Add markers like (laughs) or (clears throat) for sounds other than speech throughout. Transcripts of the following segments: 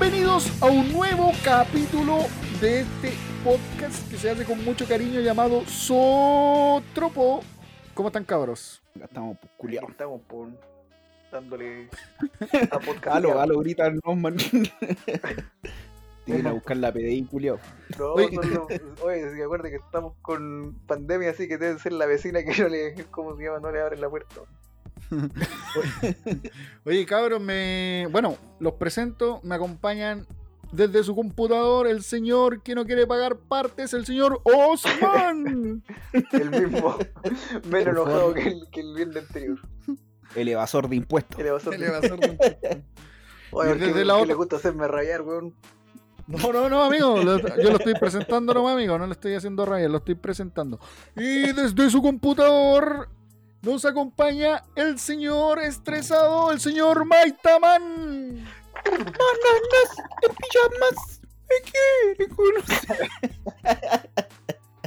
Bienvenidos a un nuevo capítulo de este podcast que se hace con mucho cariño llamado Sotropo. ¿Cómo están cabros? Acá estamos pues, culiados. estamos por dándole (laughs) a podcast. Aló, aló, gritan, no, man. (laughs) Tienen a buscar la PDI, culiao. No, Oye. no, no. Oye, si acuerda que estamos con pandemia, así que debe ser la vecina que no le, ¿cómo se llama? No le abren la puerta. (laughs) Oye, cabros, me. Bueno, los presento, me acompañan desde su computador el señor que no quiere pagar partes, el señor Osman. (laughs) El mismo, menos enojado que el, que el viernes anterior. El evasor de impuestos. El evasor de- Oye, Y porque desde la que otra- le gusta hacerme rayar, weón. No, no, no, amigo. lo- yo lo estoy presentando nomás, amigo. No le estoy haciendo raya, lo estoy presentando. Y desde su computador nos acompaña el señor estresado, el señor Maitaman.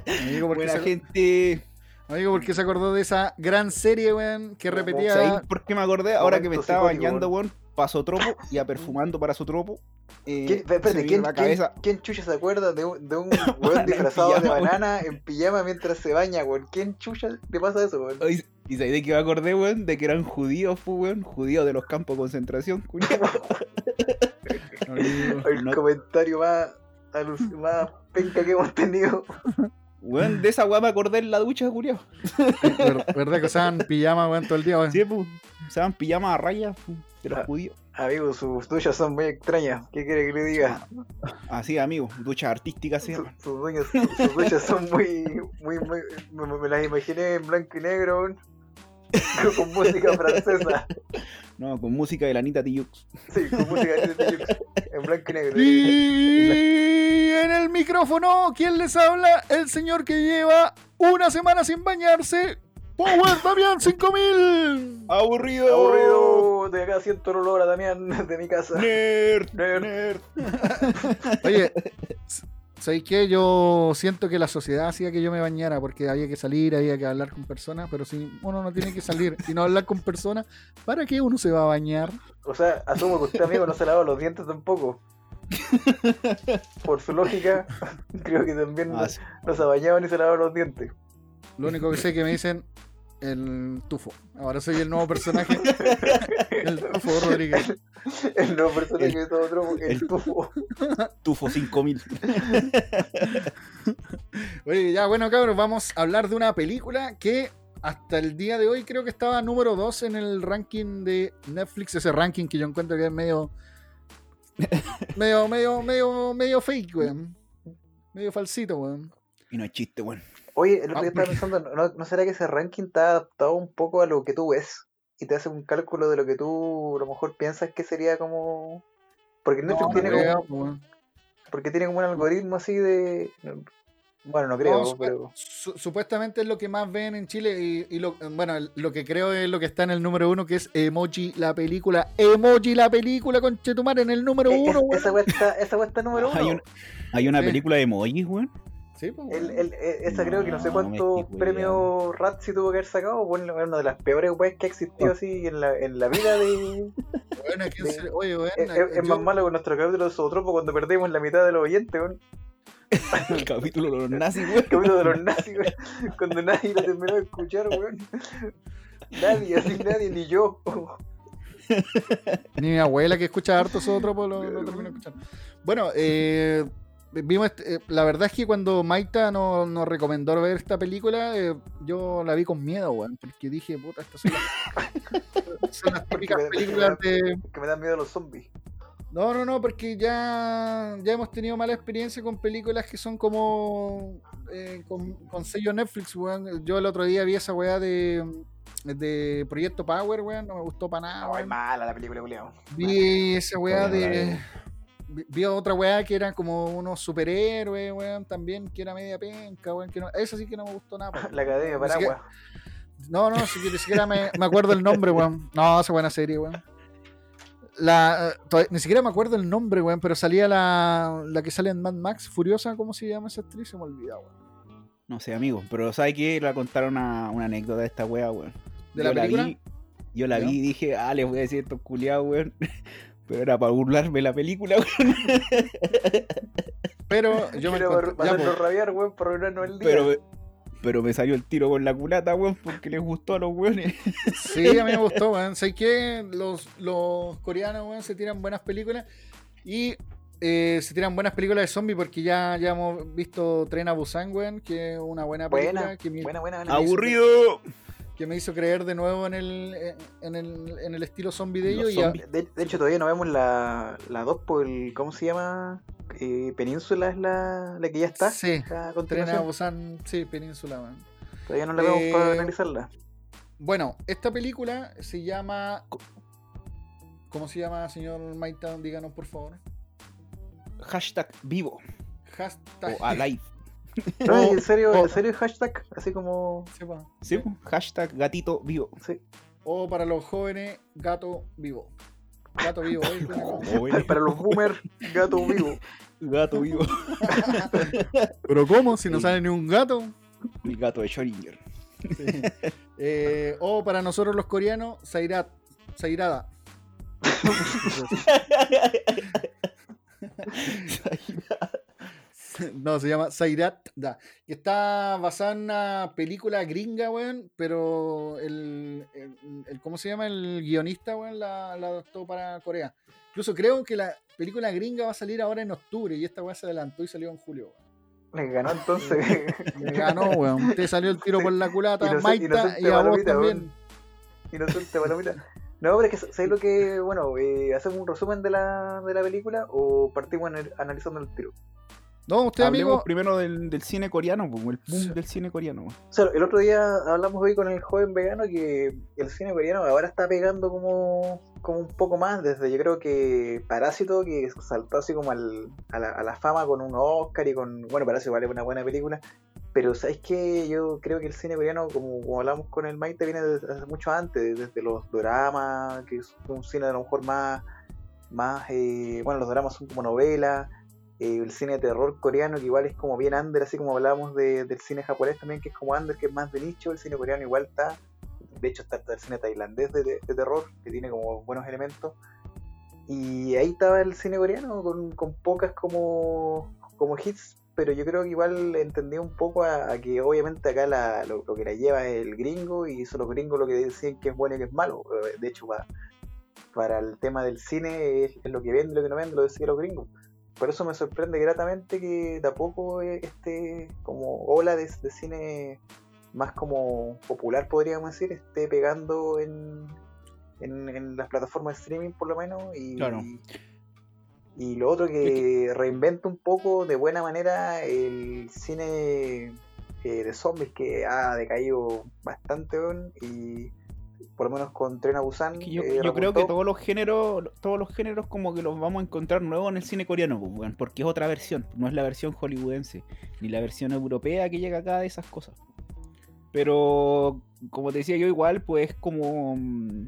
Amigo, ¿por qué Buena se, gente. amigo, ¿por qué se acordó de esa gran serie, weón? Que repetía. ¿Sabéis por qué me acordé? Ahora que me estaba bañando, weón, paso tropo y a perfumando para su tropo. Eh, ¿Quién, espérate, me ¿quién, quién, quién chucha se acuerda de un, de un (laughs) weón disfrazado de pijama, banana en pijama mientras se baña, weón? ¿Quién chucha le pasa eso, weón? ¿Y sabéis de qué me acordé, weón? De que eran judíos, weón. Judíos de los campos de concentración, culiao. (laughs) Amigo. El No. comentario más, penca que hemos tenido. Weón, de esa weá me acordé en la ducha, culiao. Ver- ¿Verdad que usaban pijama, weón, todo el día, weón? Sí, pues. Usaban pijamas a rayas de los Ah. judíos. Amigo, sus duchas son muy extrañas. ¿Qué quiere que le diga? Así, amigo. Duchas artísticas, sí. Su- sus, dueños- sus duchas son muy, muy, muy. Me, me las imaginé en blanco y negro, weón. (laughs) con música francesa. No, con música de la Anita Tijoux. Sí, con música de en blanco y negro. Y en el micrófono, ¿quién les habla? El señor que lleva una semana sin bañarse. Power Damián 5000. ¡Aburrido! Aburrido, de acá siento el olor a Damián de mi casa. ¡Nerd! Nerd. ¡Nerd! (laughs) Oye, ¿sabéis qué? Yo siento que la sociedad hacía que yo me bañara porque había que salir, había que hablar con personas, pero si uno no tiene que salir y no hablar con personas, ¿para qué uno se va a bañar? O sea, asumo que usted, amigo, no se lava los dientes tampoco. Por su lógica, (laughs) creo que también Ah, sí. no se bañaba ni se lavaba los dientes. Lo único que sé es que me dicen el tufo. Ahora soy el nuevo personaje, (laughs) el tufo Rodríguez. El nuevo personaje El- de todo otro, el, el- tufo. Tufo 5000. (laughs) Oye, ya bueno, cabros, vamos a hablar de una película que hasta el día de hoy creo que estaba número 2 en el ranking de Netflix, ese ranking que yo encuentro que es medio medio medio medio medio fake, weón. Medio falsito, weón. Y no es chiste, weón. Oye, el otro Ah, día estaba pensando, ¿no, ¿no será que ese ranking está adaptado un poco a lo que tú ves? Y te hace un cálculo de lo que tú a lo mejor piensas que sería como... Porque No, Netflix no tiene, creo, como, weón. porque tiene como un algoritmo así de... Bueno, no creo, No, supu- pero... su- supuestamente es lo que más ven en Chile y, y lo, bueno, lo que creo es lo que está en el número uno, que es Emoji la película. Emoji la película, con Chetumar en el número Eh, uno, es- esa weá está, esa está número (laughs) uno. Hay, un- hay una Sí. película de emojis, weón. Sí, pues, El, el- eh, esa creo que no sé No, cuántos premios Razzie tuvo que haber sacado. Bueno, es una de las peores weas que ha existido Ah. así en la, en la vida de. Bueno, ¿a quién de- se- oye, weón, es, es- es yo- más malo que nuestro capítulo de Zootropo cuando perdimos la mitad de los oyentes, weón. (laughs) El capítulo de los nazis, El weón. capítulo de los nazis, weón. Cuando nadie lo terminó de escuchar, weón. Nadie, así nadie, ni yo. Ni mi abuela que escucha harto otro, pues lo, lo termino escuchando. Bueno, eh, vimos este- eh, la verdad es que cuando Maita nos, recomendó ver esta película, eh, yo la vi con miedo, weón, porque dije, puta, estas son las, (laughs) son las típicas películas de... Que me dan miedo los zombies. No, no, no, porque ya, ya hemos tenido mala experiencia con películas que son como eh, con, con sello Netflix, weón. Yo el otro día vi esa weá de, de Proyecto Power, weón, no me gustó para nada, No, es weón. mala la película, culiao. Vi esa weá de. Veo. vi- Vi otra weá que eran como unos superhéroes, weón, también, que era media penca, weón. Que no, esa sí que no me gustó nada. (laughs) La Academia Paraguas. No, no, si- ni siquiera me, me acuerdo el nombre, weón. No, esa buena serie, weón. La, todavía- ni siquiera me acuerdo el nombre, weón, pero salía la, la que sale en Mad Max, Furiosa, ¿cómo se llama esa actriz? Se me olvidó, weón. No sé, amigo. Pero ¿sabes qué? Le voy a contar una, una anécdota de esta wea, weón. ¿De Yo la película? vi, yo la Ya. vi y dije, ah, les voy a decir estos culiados, weón. Pero era para burlarme la película, weón. Pero yo me Quiero encontré- para ya, po, rabiar, weón, por arruinarnos el día. Pero, pero me salió el tiro con la culata, weón, porque les gustó a los weones. Sí, a mí me gustó, weón. Sé que los, los coreanos, weón, se tiran buenas películas y eh, se tiran buenas películas de zombies porque ya, ya hemos visto Tren a Busan, weón, que es una buena película buena, que, me, buena, buena, buena. ¡Aburrido! Que me hizo creer de nuevo en el, en el, en el estilo zombie de ellos. De, de hecho, todavía no vemos la, la 2 por el. ¿Cómo se llama? Eh, Península es la, la que ya está. Sí, a. Busan, sí, Península, weón. Todavía no la vemos Eh, para analizarla. Bueno, esta película se llama. ¿Cómo se llama, señor Maitown? Díganos, por favor. Hashtag vivo Hashtag. o alive. (laughs) No, en serio, o- en serio, hashtag, así como. Sí. Hashtag gatito vivo. Sí. O para los jóvenes, gato vivo. Gato vivo, (laughs) ¿eh? Para los boomers, gato vivo. Gato vivo. (laughs) Pero ¿cómo? Si no Sí. sale ni un gato. El gato de Schrödinger. Sí. Eh, o para nosotros los coreanos, Sairat. Sairada. (laughs) No, se llama Sairat Da. Que está basada en una película gringa, weón. Pero el, el- el- ¿Cómo se llama? El guionista, weón, la, la adaptó para Corea. Incluso creo que la película gringa va a salir ahora en octubre. Y esta weón se adelantó y salió en julio, weón. Le ganó entonces. (laughs) Me (laughs) ganó, weón. Te salió el tiro por la culata, Inocente- Maita, inocente y a vos palomita, también. Inocente palomita. No, pero es que ¿sabes lo que, bueno, eh, hacemos un resumen de la, de la película o partimos anal- analizando el tiro? No, usted, Hablemos amigo. primero del, del cine coreano, el boom Sí. del cine coreano. O sea, el otro día hablamos hoy con el joven vegano que el cine coreano ahora está pegando como, como un poco más desde yo creo que Parásito que saltó así como al- a, la, a la fama con un Oscar y con, bueno, Parásito vale una buena película, pero ¿sabes qué? Yo creo que el cine coreano, como, como hablamos con el Maite, viene desde hace mucho antes, desde los dramas, que es un cine a lo mejor más, más eh, bueno, los dramas son como novelas, eh, el cine de terror coreano que igual es como bien under, así como hablábamos de- del cine japonés también, que es como under, que es más de nicho, el cine coreano igual está, de hecho está, el cine tailandés de, de- terror, que tiene como buenos elementos, y ahí estaba el cine coreano con, con pocas como, como hits, pero yo creo que igual entendí un poco a, que obviamente acá la- lo, lo que la lleva es el gringo, y son los gringos lo que deciden que es bueno y que es malo, Eh, de hecho para, para el tema del cine es, es lo que vende y lo que no vende, lo deciden los gringos por eso me sorprende gratamente que tampoco este como ola de, de cine más como popular podríamos decir esté pegando en, en, en las plataformas de streaming por lo menos y, Claro. y lo otro que reinventa un poco de buena manera el cine eh, de zombies que ha decaído bastante y por lo menos con Tren a Busan Que yo, eh, yo creo que todos los géneros, todos los géneros como que los vamos a encontrar nuevos en el cine coreano, pues, porque es otra versión, no es la versión hollywoodense, ni la versión europea que llega acá de esas cosas. Pero, como te decía yo, igual, pues como... mm,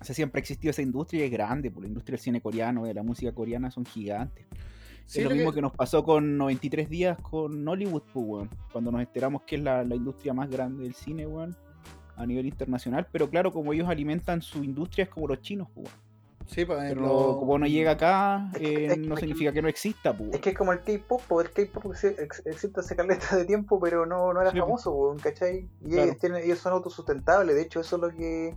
O sea, siempre ha existido esa industria y es grande, pues la industria del cine coreano, de la música coreana son gigantes. Sí, es lo lo mismo que- que... nos pasó con 93 días con Hollywood, pues. Cuando nos enteramos que es la, la industria más grande del cine, weón, a nivel internacional. Pero claro, como ellos alimentan su industria, es como los chinos, pues. Sí, por Pero como no llega acá, Es que- eh, es que- no significa que no exista, pues. Es que es como el K-pop, po, el K-pop exi- ex- existe hace caleta de tiempo, pero no, no era Sí, famoso, po, ¿cachai? Y Claro. ellos, tienen, ellos son autosustentables, de hecho eso es lo que,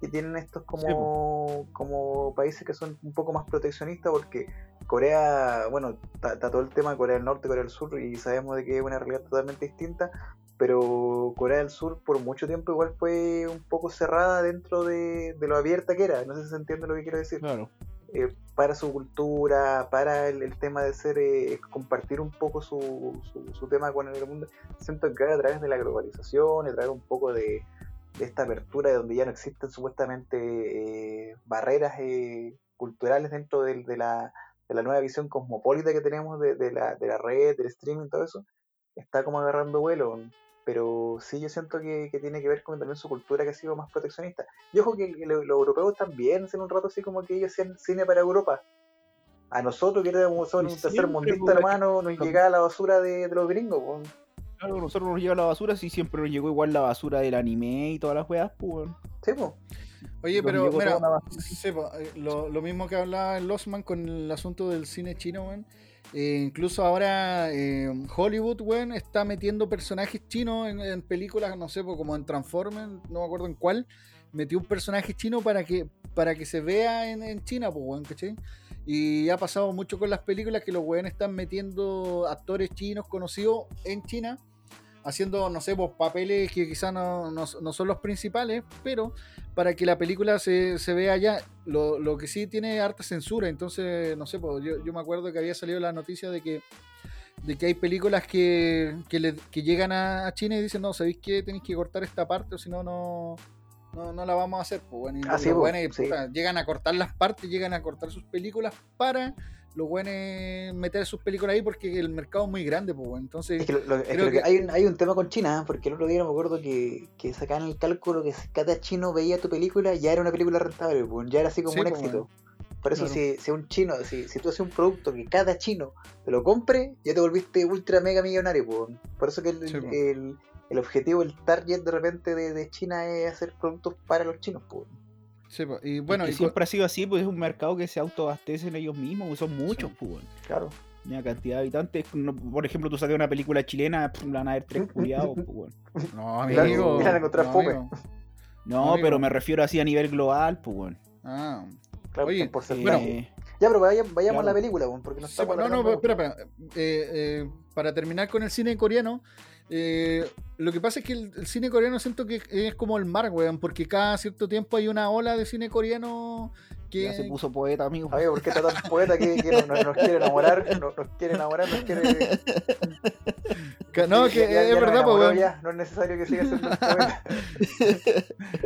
que tienen estos como, como países que son un poco más proteccionistas, porque Corea, bueno, está está todo el tema de Corea del Norte, Corea del Sur, y sabemos de que es una realidad totalmente distinta, pero Corea del Sur por mucho tiempo igual fue un poco cerrada dentro de, de lo abierta que era, no sé si se entiende lo que quiero decir Claro. eh, para su cultura, para el, el tema de ser, eh, compartir un poco su, su, su tema con el mundo. Siento que ahora a través de la globalización, a través un poco de, de esta apertura de donde ya no existen supuestamente eh, barreras eh, culturales dentro del- de, la, de la nueva visión cosmopolita que tenemos de, de la, de la red, del streaming, todo eso, está como agarrando vuelo. Pero sí, yo siento que, que tiene que ver con también su cultura que ha sido más proteccionista. Y ojo que lo- los europeos también hacen un rato así como que ellos hacían cine para Europa. A nosotros, que éramos un tercer siempre, mundista, pues, hermano, nos llegaba la basura de, de los gringos. pues. Claro, nosotros nos llega la basura, sí, siempre nos llegó igual la basura del anime y todas las weas, pues. Sí, pues. Oye, pero mira, eh, lo, lo mismo que hablaba Losman con el asunto del cine chino, weón. Eh, incluso ahora eh, Hollywood, weón, está metiendo personajes chinos en, en películas, no sé, como en Transformers, no me acuerdo en cuál, metió un personaje chino para que, para que se vea en, en China, pues, weón, ¿cachai? Y ha pasado mucho con las películas que los weones están metiendo actores chinos conocidos en China, haciendo, no sé, pues, papeles que quizás no, no- no son los principales, pero para que la película se, se vea allá. Lo, lo que sí tiene harta censura, entonces, no sé, pues, yo, yo me acuerdo que había salido la noticia de que de que hay películas que, que, le- que llegan a, China y dicen, no, ¿sabéis qué? Tenéis que cortar esta parte o si no, no, no, no la vamos a hacer. Pues, bueno, y Ah, sí, sí. puta, llegan a cortar las partes, llegan a cortar sus películas para los buenos meter sus películas ahí porque el mercado es muy grande, pues, entonces... Es que, lo- lo- es que Creo lo que que- hay, un, hay un tema con China, ¿eh? porque el otro día me acuerdo que, que sacaban el cálculo que si cada chino veía tu película, ya era una película rentable, pues, ya era así como Sí, un pues, éxito. Por eso, si, si un chino, si, si tú haces un producto que cada chino te lo compre, ya te volviste ultra mega millonario. pues. Por eso que el, Sí, el, el objetivo, el target de repente de, de China es hacer productos para los chinos. Sí, pues, y Bueno, bueno, y siempre ha sido así, pues es un mercado que se autoabastecen ellos mismos, pues, son muchos, pues, weón. Claro. Una cantidad de habitantes. no- por ejemplo, tú sacas una película chilena, pff, van a haber tres (laughs) culiados, pues, weón. no, Mira, amigo. la encontré no, fome. amigo. No, Amigo. pero me refiero así a nivel global, pues, weón. Ah, Claro, Oye, en porcentaje. bueno, ya, pero vaya- vayamos a la película, pues, porque no Sí, estamos pues, no, no, espera, espera. Eh, eh, para terminar con el cine coreano, eh, lo que pasa es que el, el cine coreano siento que es como el mar, weón, porque cada cierto tiempo hay una ola de cine coreano que... ya se puso poeta, amigo. Amigo, ¿por qué está tan poeta que, que nos, quiere enamorar? Nos, nos quiere enamorar, nos quiere. (laughs) que- no, que Ya- ya- es ya verdad, pues, weón. No es necesario que siga siendo poeta. (laughs)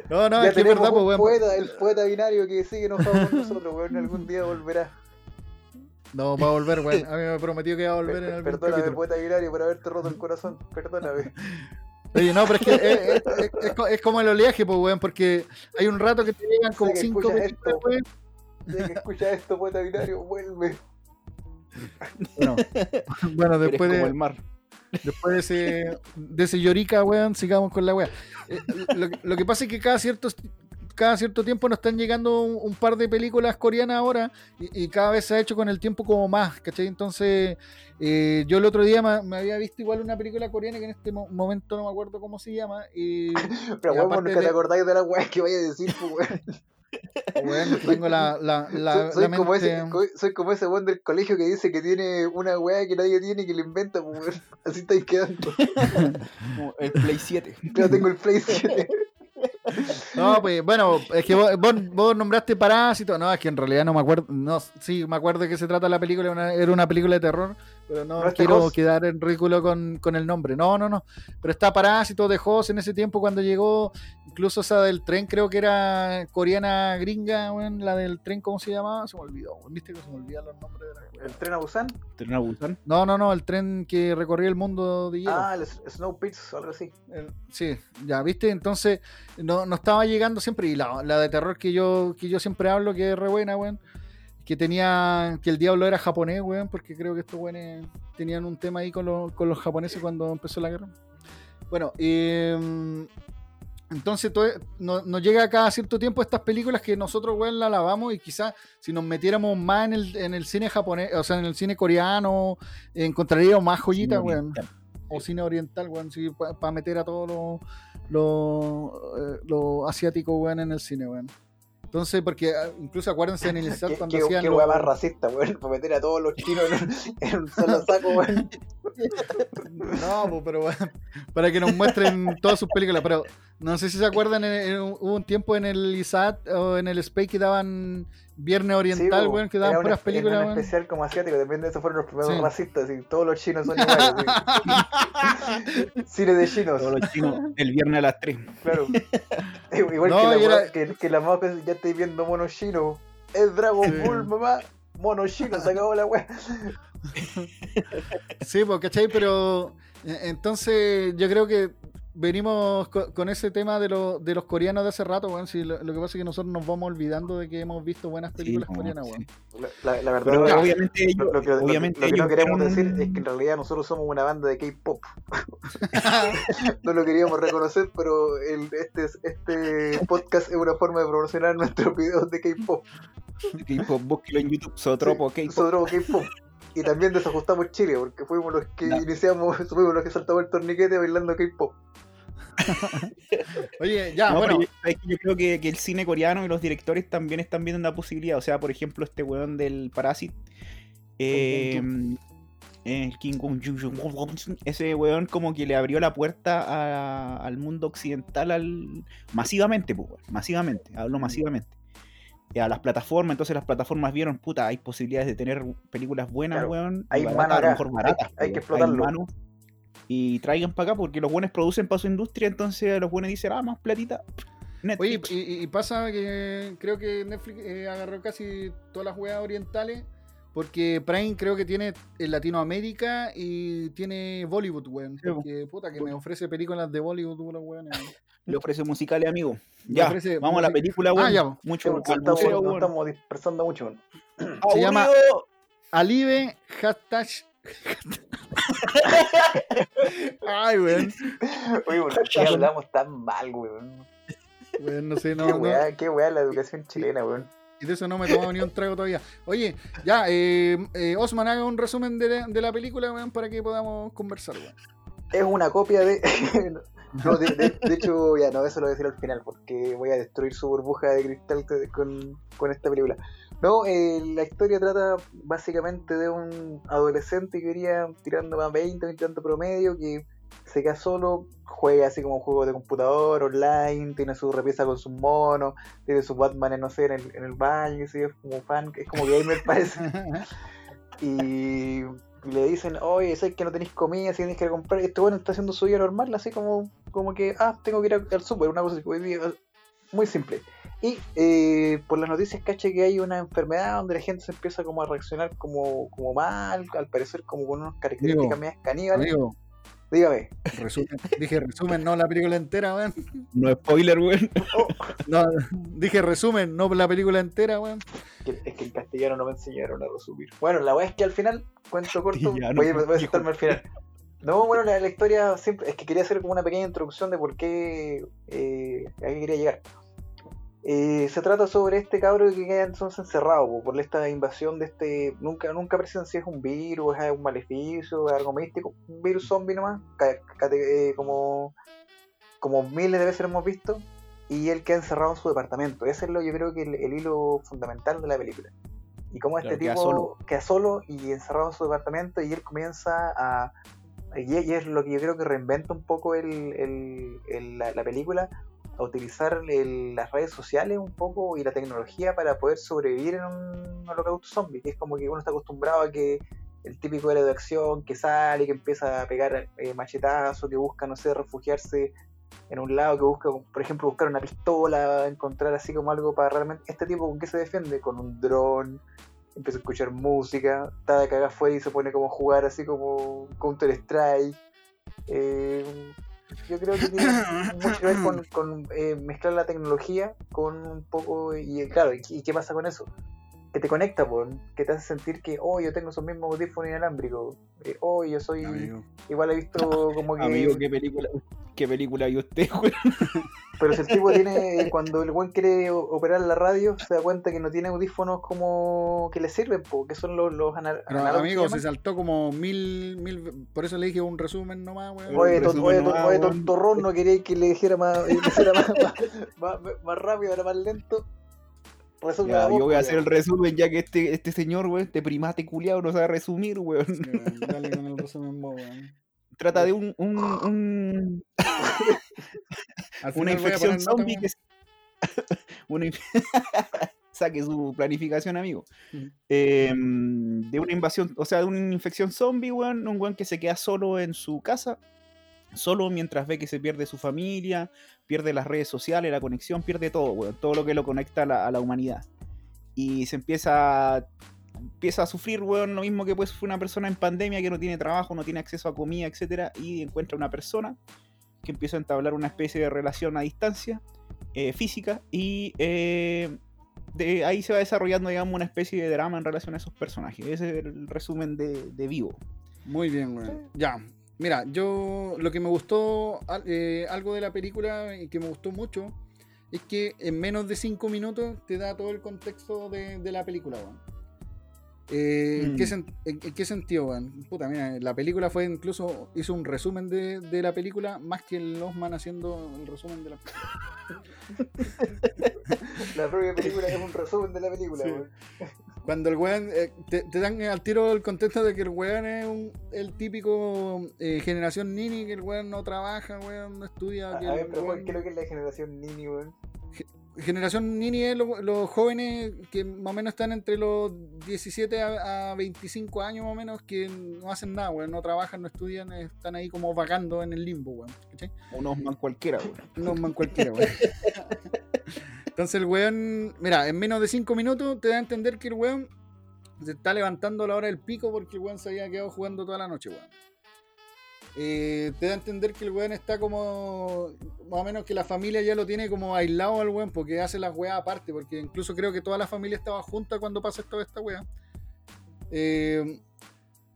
No, no, es que es verdad, pues, weón. poeta, el poeta binario que sigue enojado con nosotros, weón. Algún día volverá. No, va a volver, weón. A mí me prometió que va a volver en algún Perdóname, capítulo. poeta binario, por haberte roto el corazón. Perdóname. Oye, no, pero es que es, es- es- es co- es como el oleaje, pues, weón, porque hay un rato que te llegan como cinco esto. weón. Que escucha esto, poeta binario, vuelve. Bueno, (laughs) bueno, después de... como el mar. Después de ese, de ese llorica, weón, sigamos con la weá. Eh, lo, lo que pasa es que cada cierto, cada cierto tiempo nos están llegando un, un par de películas coreanas ahora y, y cada vez se ha hecho con el tiempo como más, ¿cachai? Entonces, eh, yo el otro día me, me había visto igual una película coreana que en este mo- momento no me acuerdo cómo se llama. Y, (laughs) Pero, aparte nunca de- te acordáis de la weá que vaya a decir, pues, weón. (laughs) bueno, tengo la, la, la, soy, la como ese, soy como ese weón del colegio que dice que tiene una weá que nadie tiene y que le inventa, pues, weón. Así estáis quedando. (laughs) Como el Play 7. Yo tengo el Play 7. No, pues bueno, es que vos, vos, vos nombraste Parásito. No, es que en realidad no me acuerdo. No, sí, me acuerdo de qué se trata la película. era una película de terror, pero no, ¿No es de quiero Hoss? quedar en ridículo con, con el nombre. No, no, no. Pero está Parásito de Hoss en ese tiempo cuando llegó. Incluso esa del tren, creo que era coreana gringa, weón, la del tren, ¿cómo se llamaba? Se me olvidó, viste que se me olvidan los nombres de la ¿El tren a Busan? ¿Tenés Busan? No, no, no, el tren que recorría el mundo de hielo. Ah, el Snow Pits o algo así. El- Sí, ya viste, entonces no, no estaba llegando siempre. Y la, la de terror que yo, que yo siempre hablo, que es re buena, weón. Que tenía. Que el diablo era japonés, weón, porque creo que estos weones tenían un tema ahí con, los- con los japoneses cuando empezó la guerra. Bueno, eh, entonces todo- no- nos llega cada cierto tiempo estas películas que nosotros, weón, la alabamos y quizás si nos metiéramos más en el, en el cine japonés, o sea, en el cine coreano, encontraríamos más joyitas, weón o cine oriental, weón, sí, para meter a todos los los eh, los asiáticos, weón, en el cine, weón. Entonces, porque ah, incluso acuérdense en el (laughs) ISAT ¿Qué, cuando qué, hacían qué los- más racista, weón? Para meter a todos los chinos en, un- en un solo saco, weón. (laughs) No, pero weón, para que nos muestren todas sus películas, pero no sé si se acuerdan, en- en- hubo un tiempo en el ISAT o en el SPAY que daban Viernes Oriental, Sí, weón, que daban puras películas, era un especial como asiático, también de esos fueron los primeros Sí. racistas, y todos los chinos son iguales. sí. (laughs) Cine de chinos, Todos los chinos, el viernes a las 3. claro. (laughs) Igual No, que, la era- que, que la más veces ya estáis viendo monos chinos. Es Dragon Sí. Ball, mamá. Mono chino, se acabó la weá. Sí, pues, ¿cachai? Pero eh, entonces yo creo que venimos co- con, ese tema de, lo- de los coreanos de hace rato, weón. Si lo, lo que pasa es que nosotros nos vamos olvidando de que hemos visto buenas películas Sí, no, coreanas, sí. weón. La, la- la verdad, Pero obviamente ellos, lo, que, lo que- obviamente lo que no queremos decir es que en realidad nosotros somos una banda de K-pop. (laughs) no lo queríamos reconocer, pero el, este, este podcast es una forma de promocionar nuestros videos de K-pop. K-pop, búsquelo en YouTube, Sotropo, K-pop. Nosotros K-pop. Y también desajustamos Chile, porque fuimos los que iniciamos, (laughs) fuimos los que saltamos el torniquete bailando K-pop. (laughs) Oye, ya, No, bueno. yo, creo que, que el cine coreano y los directores también están viendo una posibilidad. O sea, por ejemplo, este weón del Parasite. eh, el King Kong ese weón como que le abrió la puerta a- al mundo occidental al, masivamente, pues, masivamente, hablo masivamente. A las plataformas, entonces las plataformas vieron, puta, hay posibilidades de tener películas buenas, Claro, weón, hay baratas, mano a lo acá, mejor baratas, hay- hay que explotarlo. mano. y traigan para acá porque los buenos producen para su industria, entonces los buenos dicen, ah, más platita. Oye, Netflix. y, y- y pasa que creo que Netflix eh, agarró casi todas las weas orientales. Porque Prime creo que tiene en Latinoamérica y tiene Bollywood, weón. Sí, po. Porque puta que me ofrece películas de Bollywood, weón. Le ofrece musicales, amigo. Ya, ofrece vamos a la película, Ah, weón. ya. Mucho Sí, estamos, dispersando mucho. weón. Se llama-. Alive, hashtag. (laughs) Ay, weón. Oye, ¿por qué hablamos tan mal, weón? Weón, no sé, no, qué no. weá, qué weá la educación chilena, weón. Y de eso no me he tomado ni un trago todavía. Oye, ya, eh, eh, Osman, haga un resumen de, la- de la película, weón, para que podamos conversar, weón. Es una copia de. (laughs) no, de, de- hecho, ya no, eso lo voy a decir al final, porque voy a destruir su burbuja de cristal con, con esta película. No, eh, la historia trata básicamente de un adolescente que quería tirando más 20, 20 tanto promedio, que se queda solo, juega así como juegos de computador, online, tiene su repisa con sus monos, tiene su Batman, no sé, en el, en el baño, así, es como fan, es como gamer (laughs) parece. y le dicen, oye, sabes que no tenéis comida, si tenéis que comprar. Este bueno está haciendo su vida normal, así como, como que, ah, tengo que ir al súper, una cosa así, muy simple. Y eh, por las noticias caché que hay una enfermedad donde la gente se empieza como a reaccionar como, como mal, al parecer como con unas características medias caníbales. Amigo, Dígame. resumen, dije resumen, no la película entera, weón. No spoiler, weón. Oh, No, dije resumen, no la película entera, weón. es que en castellano no me enseñaron a resumir. Bueno, la weá es que al final, cuento (laughs) corto, voy, a- voy a sentarme al final. No, bueno, la, la historia siempre, es que quería hacer como una pequeña introducción de por qué, eh, a qué quería llegar. Eh, se trata sobre este cabro que queda entonces encerrado po, por esta invasión de este. Nunca nunca precisam si es un virus, es un maleficio, es algo místico. Un virus zombie nomás, eh, como, como miles de veces lo hemos visto. Y él queda encerrado en su departamento. Ese es lo, yo creo que el, el hilo fundamental de la película. Y cómo este Claro, queda tipo solo. queda solo y encerrado en su departamento y él comienza a. Y, es lo que yo creo que reinventa un poco el, la, la película, a utilizar las redes sociales un poco y la tecnología para poder sobrevivir en un holocausto zombie, que es como que uno está acostumbrado a que el típico héroe de acción que sale, que empieza a pegar eh, machetazos, que busca, no sé, refugiarse en un lado, que busca, por ejemplo, buscar una pistola, encontrar así como algo para realmente... Este tipo con qué se defiende? Con un dron, empieza a escuchar música, está de cagar afuera y se pone como a jugar así como Counter Strike. Eh, yo creo que tiene (coughs) mucho que ver con, con, eh, mezclar la tecnología con un poco. Y claro, ¿y, y qué pasa con eso? Que te conecta, po, que te hace sentir que, oh, yo tengo esos mismos audífonos inalámbricos. Eh, oh, yo soy. Amigo. Igual he visto como que. Amigo, ¿qué película, qué película vio usted, (laughs) weón? Pero si el tipo tiene, cuando el buen quiere operar la radio, se da cuenta que no tiene audífonos como que le sirven, po, que son los, los ana- Pero, amigo, se saltó como mil, mil. Por eso le dije un resumen nomás, weón. Oye, ton- oye, ton- nomás, oye, weón. tontorrón, no quería que le dijera más, (laughs) le hiciera más, más, más- más rápido, era más lento. Resume Ya, yo voy a hacer el resumen ya que este, este señor, weón, este primate culiado no sabe resumir, weón. Sí, weón, Dale con el resumen vos, weón. Trata de un, un, un- (laughs) una infección zombie weón. que es- (laughs) una inf- (laughs) saque su planificación, amigo. Em, de una invasión, o sea, de una infección zombie, weón, un weón que se queda solo en su casa, solo mientras ve que se pierde su familia, pierde las redes sociales, la conexión, pierde todo, weón, todo lo que lo conecta a la, a la humanidad. Y se empieza empieza a sufrir, weón, lo mismo que puede sufrir una persona en pandemia que no tiene trabajo, no tiene acceso a comida, etcétera, y encuentra una persona que empieza a entablar una especie de relación a distancia eh, física y eh, de ahí se va desarrollando, digamos, una especie de drama en relación a esos personajes. Ese es el resumen de, de Vivo. Muy bien, weón. Ya. Mira, yo lo que me gustó, al- eh, algo de la película y que me gustó mucho, es que en menos de 5 minutos te da todo el contexto de, de la película, weón. Eh, ¿en, Mm. qué sen- en- en qué sentido, weón? Puta, mira, la película fue incluso, hizo un resumen de, de la película más que el Osman haciendo el resumen de la (laughs) La propia película es un resumen de la película, Sí. weón. Cuando el weón, eh, te, te dan al tiro el contexto de que el weón es un- el típico eh, generación nini, que el weón no trabaja, weón, no estudia. A, que a el ver, pero weón- Juan, ¿qué es lo que es la generación Nini, weón? Generación Nini es lo- los jóvenes que más o menos están entre los 17 a, a 25 años más o menos que no hacen nada, weón, no trabajan, no estudian, están ahí como vagando en el limbo, weón. ¿cachai? Un Osman cualquiera, weón. No man cualquiera, weón. (laughs) Entonces el weón, mira, en menos de 5 minutos te da a entender que el weón se está levantando a la hora del pico porque el weón se había quedado jugando toda la noche, weón. Eh, te da a entender que el weón está como. Más o menos que la familia ya lo tiene como aislado al weón porque hace las weas aparte. Porque incluso creo que toda la familia estaba junta cuando pasa toda esta wea. Eh,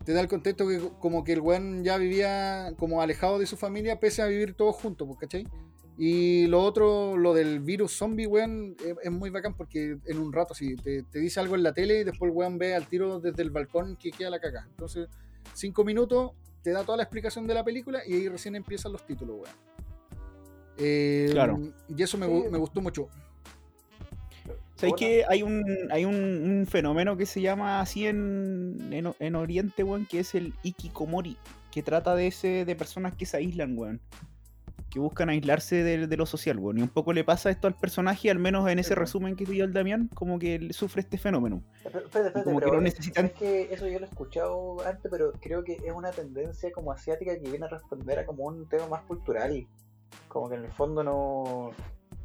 te da el contexto que como que el weón ya vivía como alejado de su familia pese a vivir todos juntos, pues, ¿cachai? Y lo otro, lo del virus zombie, weón, es, es muy bacán porque en un rato así te, te dice algo en la tele y después el weón ve al tiro desde el balcón que queda la caca. Entonces, cinco minutos, te da toda la explicación de la película y ahí recién empiezan los títulos, weón. Eh, Claro. Y eso me, gustó mucho. ¿Sabéis Hola. que hay un, hay un, un fenómeno que se llama así en, en, en Oriente, weón, que es el Ikikomori, que trata de ese, de personas que se aíslan, weón. Que buscan aislarse de, de lo social, weón. Y un poco le pasa esto al personaje, al menos en ese resumen que dio el Damián, como que él sufre este fenómeno. Espérate, espérate, como que pero no es- necesitan- es que eso yo lo he escuchado antes, pero creo que es una tendencia como asiática que viene a responder a como un tema más cultural. Como que en el fondo no.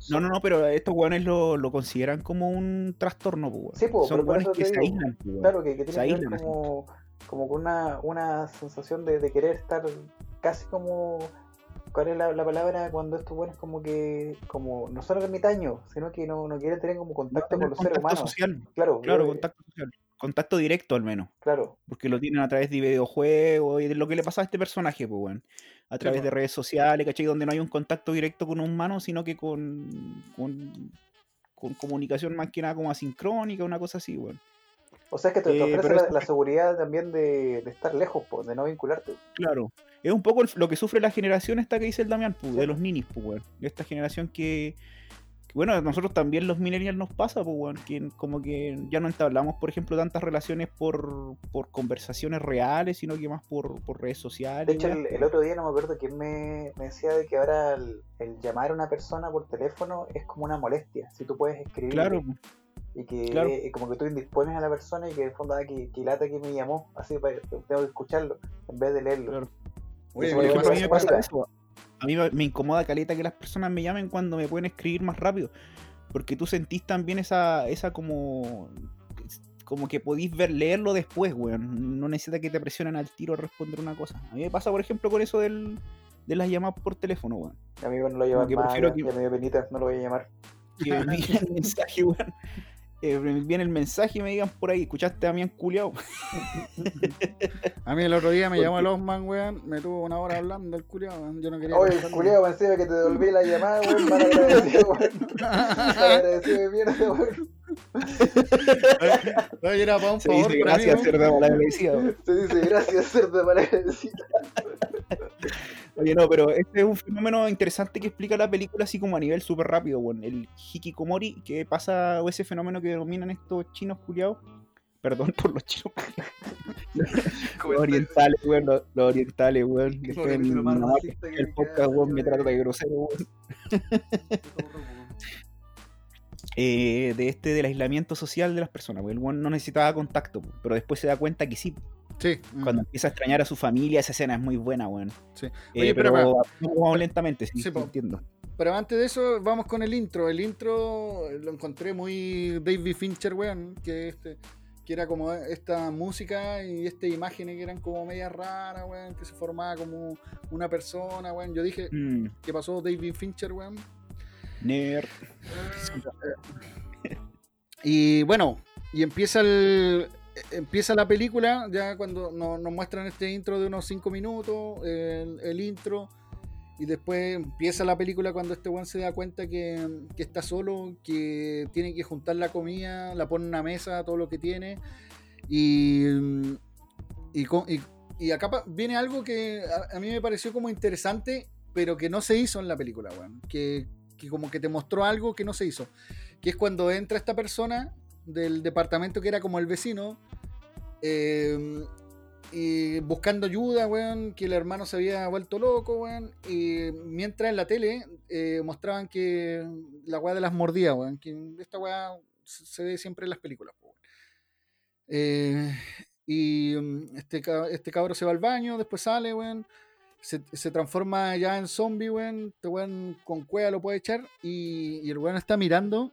No, no, no, pero estos weones lo, lo consideran como un trastorno, weón. Sí, po, Son eso que se aíslan. Claro, que, que Se tiene que como, como una, una sensación de, de querer estar casi como. ¿Cuál es la, la palabra cuando estos buenos como que. como no solo ermitaños, sino que no, no quieren tener como contacto No, con los seres humanos? social, Claro, claro, yo- contacto social. Contacto directo al menos. claro. Porque lo tienen a través de videojuegos y de lo que le pasa a este personaje, pues, weón. A través de redes sociales, ¿cachai? Donde no hay un contacto directo con un humano, sino que con, con, con comunicación más que nada como asincrónica, una cosa así, weón. O sea, es que te, te Eh, ofrece la, seguridad también de, de estar lejos, po, de no vincularte. Claro. Es un poco lo que sufre la generación esta que dice el Damián, pues, de los ninis, pues, esta generación que, bueno, a nosotros también los millennials nos pasa, pues. Que como que ya no entablamos, por ejemplo, tantas relaciones por, por conversaciones reales, sino que más por, por redes sociales. De hecho, el, el otro día no me acuerdo quién me, me decía de que ahora el, el llamar a una persona por teléfono es como una molestia. Si tú puedes escribir Claro. Y que claro. eh, como que tú indispones a la persona y que en el fondo, ah, que, que lata que me llamó, así para, tengo que escucharlo en vez de leerlo. Claro. Oye, Eso Por igual ejemplo, a mí me pasa simpática. eso. A mí me- me incomoda caleta que las personas me llamen cuando me pueden escribir más rápido. Porque tú sentís también esa, esa como. Como que podís ver, leerlo después, weón. No necesita que te presionen al tiro a responder una cosa. A mí me pasa, por ejemplo, con eso del, de las llamadas por teléfono, weón. Amigo, no lo llevan que más, que- ya me dio penita, no lo voy a llamar. Que (laughs) me envíen el mensaje, weón. Eh, me envíen el mensaje y me digan por ahí, ¿escuchaste a mi culiao? (laughs) A mí el otro día me ¿Por llamó el Osman, weón. Me tuvo una hora hablando el culiao, weón. Yo no quería. Oye, el culiao, encima que te devolví la llamada, weón, mal agradecido, weón. Mal agradecido de mierda, weón. (laughs) Oye, era para un Se favor dice para mí, gracias, weón. cerda mal agradecida, weón. Se dice gracias, cerda mal agradecido. Oye, no, pero este es un fenómeno interesante que explica la película así como a nivel súper rápido, weón. El hikikomori, que pasa, o ese fenómeno que dominan estos chinos culiados. Perdón (laughs) por los chinos culiados. Los orientales, weón, los, los orientales, weón. Que el podcast, weón, me trata de grosero, weón. (laughs) Eh, de este del aislamiento social de las personas, weón. El weón no necesitaba contacto, pero después se da cuenta que sí. Sí. Cuando empieza a extrañar a su familia, esa escena es muy buena, weón. Sí. Eh, pero pero vamos lentamente, sí, Sí, entiendo. Pero antes de eso, vamos con el intro. El intro lo encontré muy David Fincher, weón. Que este, que era como esta música y estas imágenes que eran como media raras, weón, que se formaba como una persona, weón. Yo dije, Mm, ¿qué pasó David Fincher, weón? nerd. (laughs) Y bueno, y empieza el. Empieza la película, ya cuando no- nos muestran este intro de unos 5 minutos, el, el intro, y después empieza la película cuando este weón se da cuenta que, que está solo, que tiene que juntar la comida, la pone en una mesa, todo lo que tiene, y, y, y- y acá viene algo que a, a mí me pareció como interesante, pero que no se hizo en la película, weón, que, que como que te mostró algo que no se hizo que es cuando entra esta persona del departamento que era como el vecino, eh, y buscando ayuda, weón, que el hermano se había vuelto loco, weón, y mientras en la tele eh, mostraban que la weá de las mordidas, weón, que esta weá se ve siempre en las películas. Eh, y mm, este, este cabro se va al baño, después sale, weón. Se, se transforma ya en zombie, weón. Este weón con cueva lo puede echar. Y, y el weón está mirando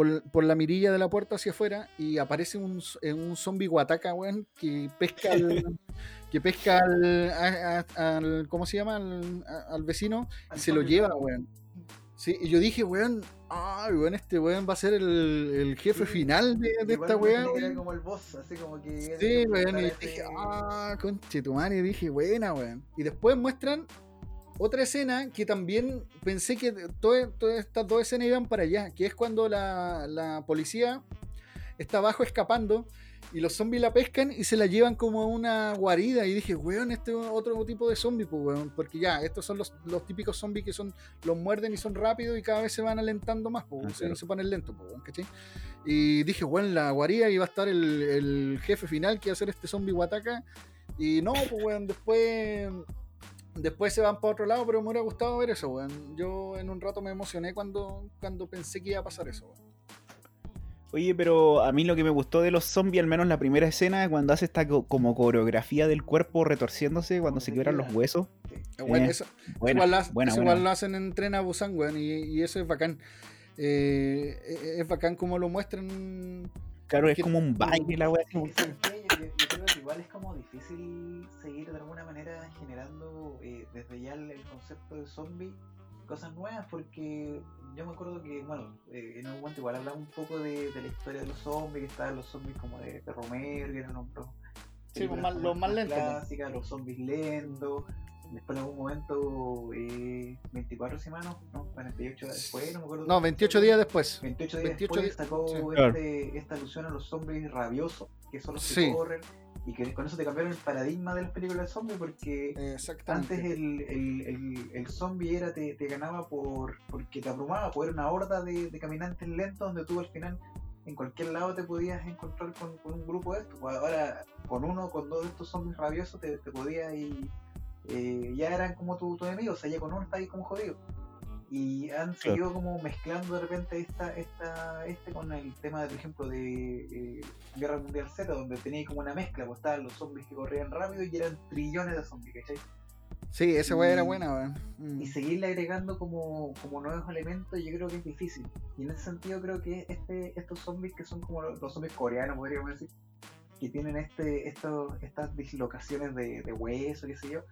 por, por la mirilla de la puerta hacia afuera. Y aparece un, z- un zombie guataca, weón. Que pesca al, (laughs) que pesca al, a- a- al- ¿cómo se llama? Al, a- al vecino. Y se lo lleva, weón. Sí, y yo dije, weón, ay, weón, este weón va a ser el, el jefe Sí, final de, esta que Era weón. como el boss, así como que. Sí, weón, y dije, ese- ah, conche tu madre, dije, buena, weón. Y después muestran otra escena que también pensé que todas estas dos escenas iban para allá, que es cuando la, la policía está abajo escapando y los zombies la pescan y se la llevan como a una guarida. Y dije, weón, este es otro tipo de zombie, pues, weón. Porque ya, estos son los, los típicos zombies que son los muerden y son rápidos y cada vez se van alentando más, pues, Ah, se, claro. se ponen lentos, pues, weón, ¿cachai? Y dije, weón, la guarida iba a estar el, el jefe final que iba a ser este zombie guataca. Y no, pues, weón, después. Después se van para otro lado, pero me hubiera gustado ver eso, weón. Yo en un rato me emocioné cuando, cuando pensé que iba a pasar eso, weón. Oye, pero a mí lo que me gustó de los zombies, al menos la primera escena, es cuando hace esta co- como coreografía del cuerpo retorciéndose, cuando se quiebran los huesos. Sí. Eh, weón, Eh, eso, Buena, igual, la- buena, eso buena. igual lo hacen en Tren a Busan, weón, y, y eso es bacán. Eh, eh, es bacán como lo muestran. Claro, es como un baile la wea. Yo, creo que igual es como difícil seguir de alguna manera generando eh, desde ya el, el concepto de zombie cosas nuevas porque yo me acuerdo que, bueno, eh, en algún momento igual hablamos un poco de, de la historia de los zombies, que estaban los zombies como de, de Romero, que eran los, los- Sí, películas más- los más lentos, pues. clásicas, los zombies lentos. Después en algún momento, eh, 24 semanas, no, 48 después, no me acuerdo. No, 28 días después. 28 días 28 después días- sacó sí. este- esta alusión a los zombies rabiosos, que son los que Sí. corren, y que con eso te cambiaron el paradigma de las películas de zombies, porque antes el, el, el, el zombie era, te, te ganaba por porque te abrumaba, por era una horda de, de caminantes lentos donde tú al final en cualquier lado te podías encontrar con, con un grupo de estos. Pues Ahora con uno, con dos de estos zombies rabiosos te, te podías y eh, ya eran como tus tu enemigos, o sea, ya con uno como jodido. Y han seguido como mezclando de repente esta, esta, este con el tema, de, por ejemplo, de eh, Guerra Mundial Z, donde tenía como una mezcla, pues estaban los zombies que corrían rápido y eran trillones de zombies, ¿cachai? Sí, esa weá era buena, weón. Mm. Y seguirle agregando como, como nuevos elementos, yo creo que es difícil. Y en ese sentido creo que este, estos zombies que son como los, los zombies coreanos, podríamos decir, que tienen este, estos, estas dislocaciones de, de hueso, qué sé yo,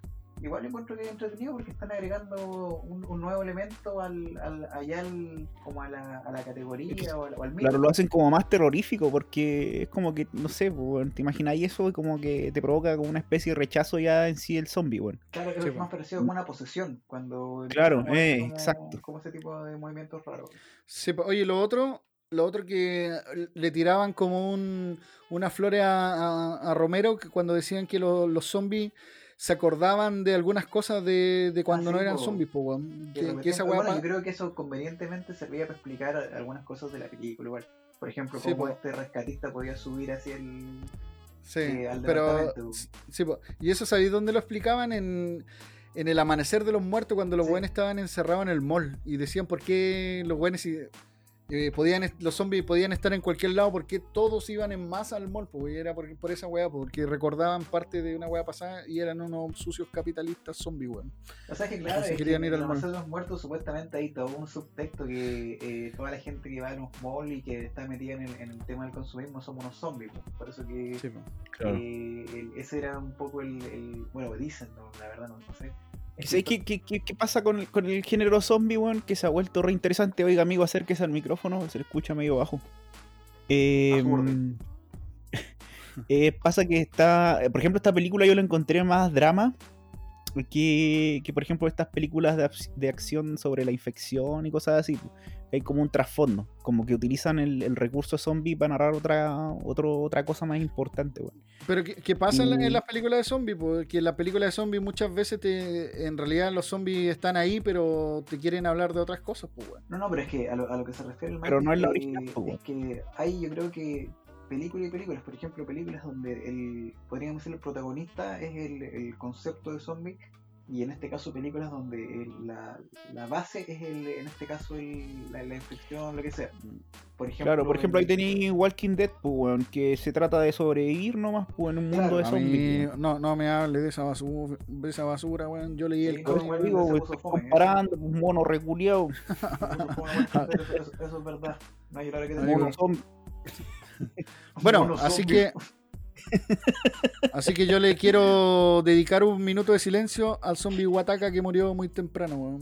igual encuentro que es entretenido porque están agregando un, un nuevo elemento al, al, allá al, como a la, a la categoría o al, o al mito. Claro, lo hacen como más terrorífico porque es como que, no sé, pues, te imagináis eso y como que te provoca como una especie de rechazo ya en sí el zombie, weón. Claro, es Sí, más parecido como una posesión, cuando Claro, eh, como- exacto. como ese tipo de movimientos raros. Sí, oye, lo otro, lo otro que le tiraban como un, una flores a, a- a Romero que cuando decían que lo- los zombies se acordaban de algunas cosas de, de cuando Ah, no eran po. zombies, po, weón. Que Que, esa bueno, yo creo que eso convenientemente servía para explicar algunas cosas de la película igual. Por ejemplo, cómo este rescatista podía subir hacia el... Sí, eh, al pero sí, po. y eso sabéis dónde lo explicaban en, en el amanecer de los muertos cuando los Sí. buenos estaban encerrados en el mall y decían por qué los buenos eh, podían, los zombies podían estar en cualquier lado porque todos iban en masa al mall, pues, y era por, por esa weá, porque recordaban parte de una weá pasada y eran unos sucios capitalistas zombies, weón. O sea que claro, es que querían ir en al mall. Los muertos supuestamente hay todo un subtexto que eh, toda la gente que va a los malls y que está metida en el, en el tema del consumismo somos unos zombies. pues. Por eso que Sí, pues. eh, el- ese era un poco el, el- bueno dicen, no, la verdad no, no sé. Es ¿Sabes qué, qué- qué- qué pasa con el, con el género zombie, weón? Que se ha vuelto re interesante. Oiga, amigo, acérquese al micrófono, se le escucha medio bajo. Eh, Bajurri. (laughs) eh, pasa que está. Por ejemplo, esta película yo la encontré más drama que, que por ejemplo, estas películas de, de acción sobre la infección y cosas así. Hay como un trasfondo, como que utilizan el, el recurso zombie para narrar otra, otro, otra cosa más importante, weón. Pero ¿qué, qué pasa en, las películas de zombies? Porque en las películas de zombies muchas veces te, en realidad los zombies están ahí, pero te quieren hablar de otras cosas, pues, weón. No, no, pero es que a lo, a lo que se refiere el Pero no es la que- original, po, Es que hay, yo creo que películas y películas, por ejemplo, películas donde el, podríamos decir, el protagonista es el, el concepto de zombie, y en este caso películas donde el- la, la base es, el, en este caso, el, la, la infección, lo que sea. Por ejemplo, Claro, por ejemplo, ahí en- tenéis Walking Dead, pues, weón, que se trata de sobrevivir nomás, pues, en un mundo Claro, de zombies. mí, weón. no, no me hable de esa basura, de esa basura, weón. Yo leí Sí, el no, cómic. bueno, Digo, fome, ¿eh? comparando, pues, mono reculeado, (laughs) Eso, es verdad. No hay que te mono. (laughs) Bueno, así que así que yo le quiero dedicar un minuto de silencio al zombie Wataka que murió muy temprano.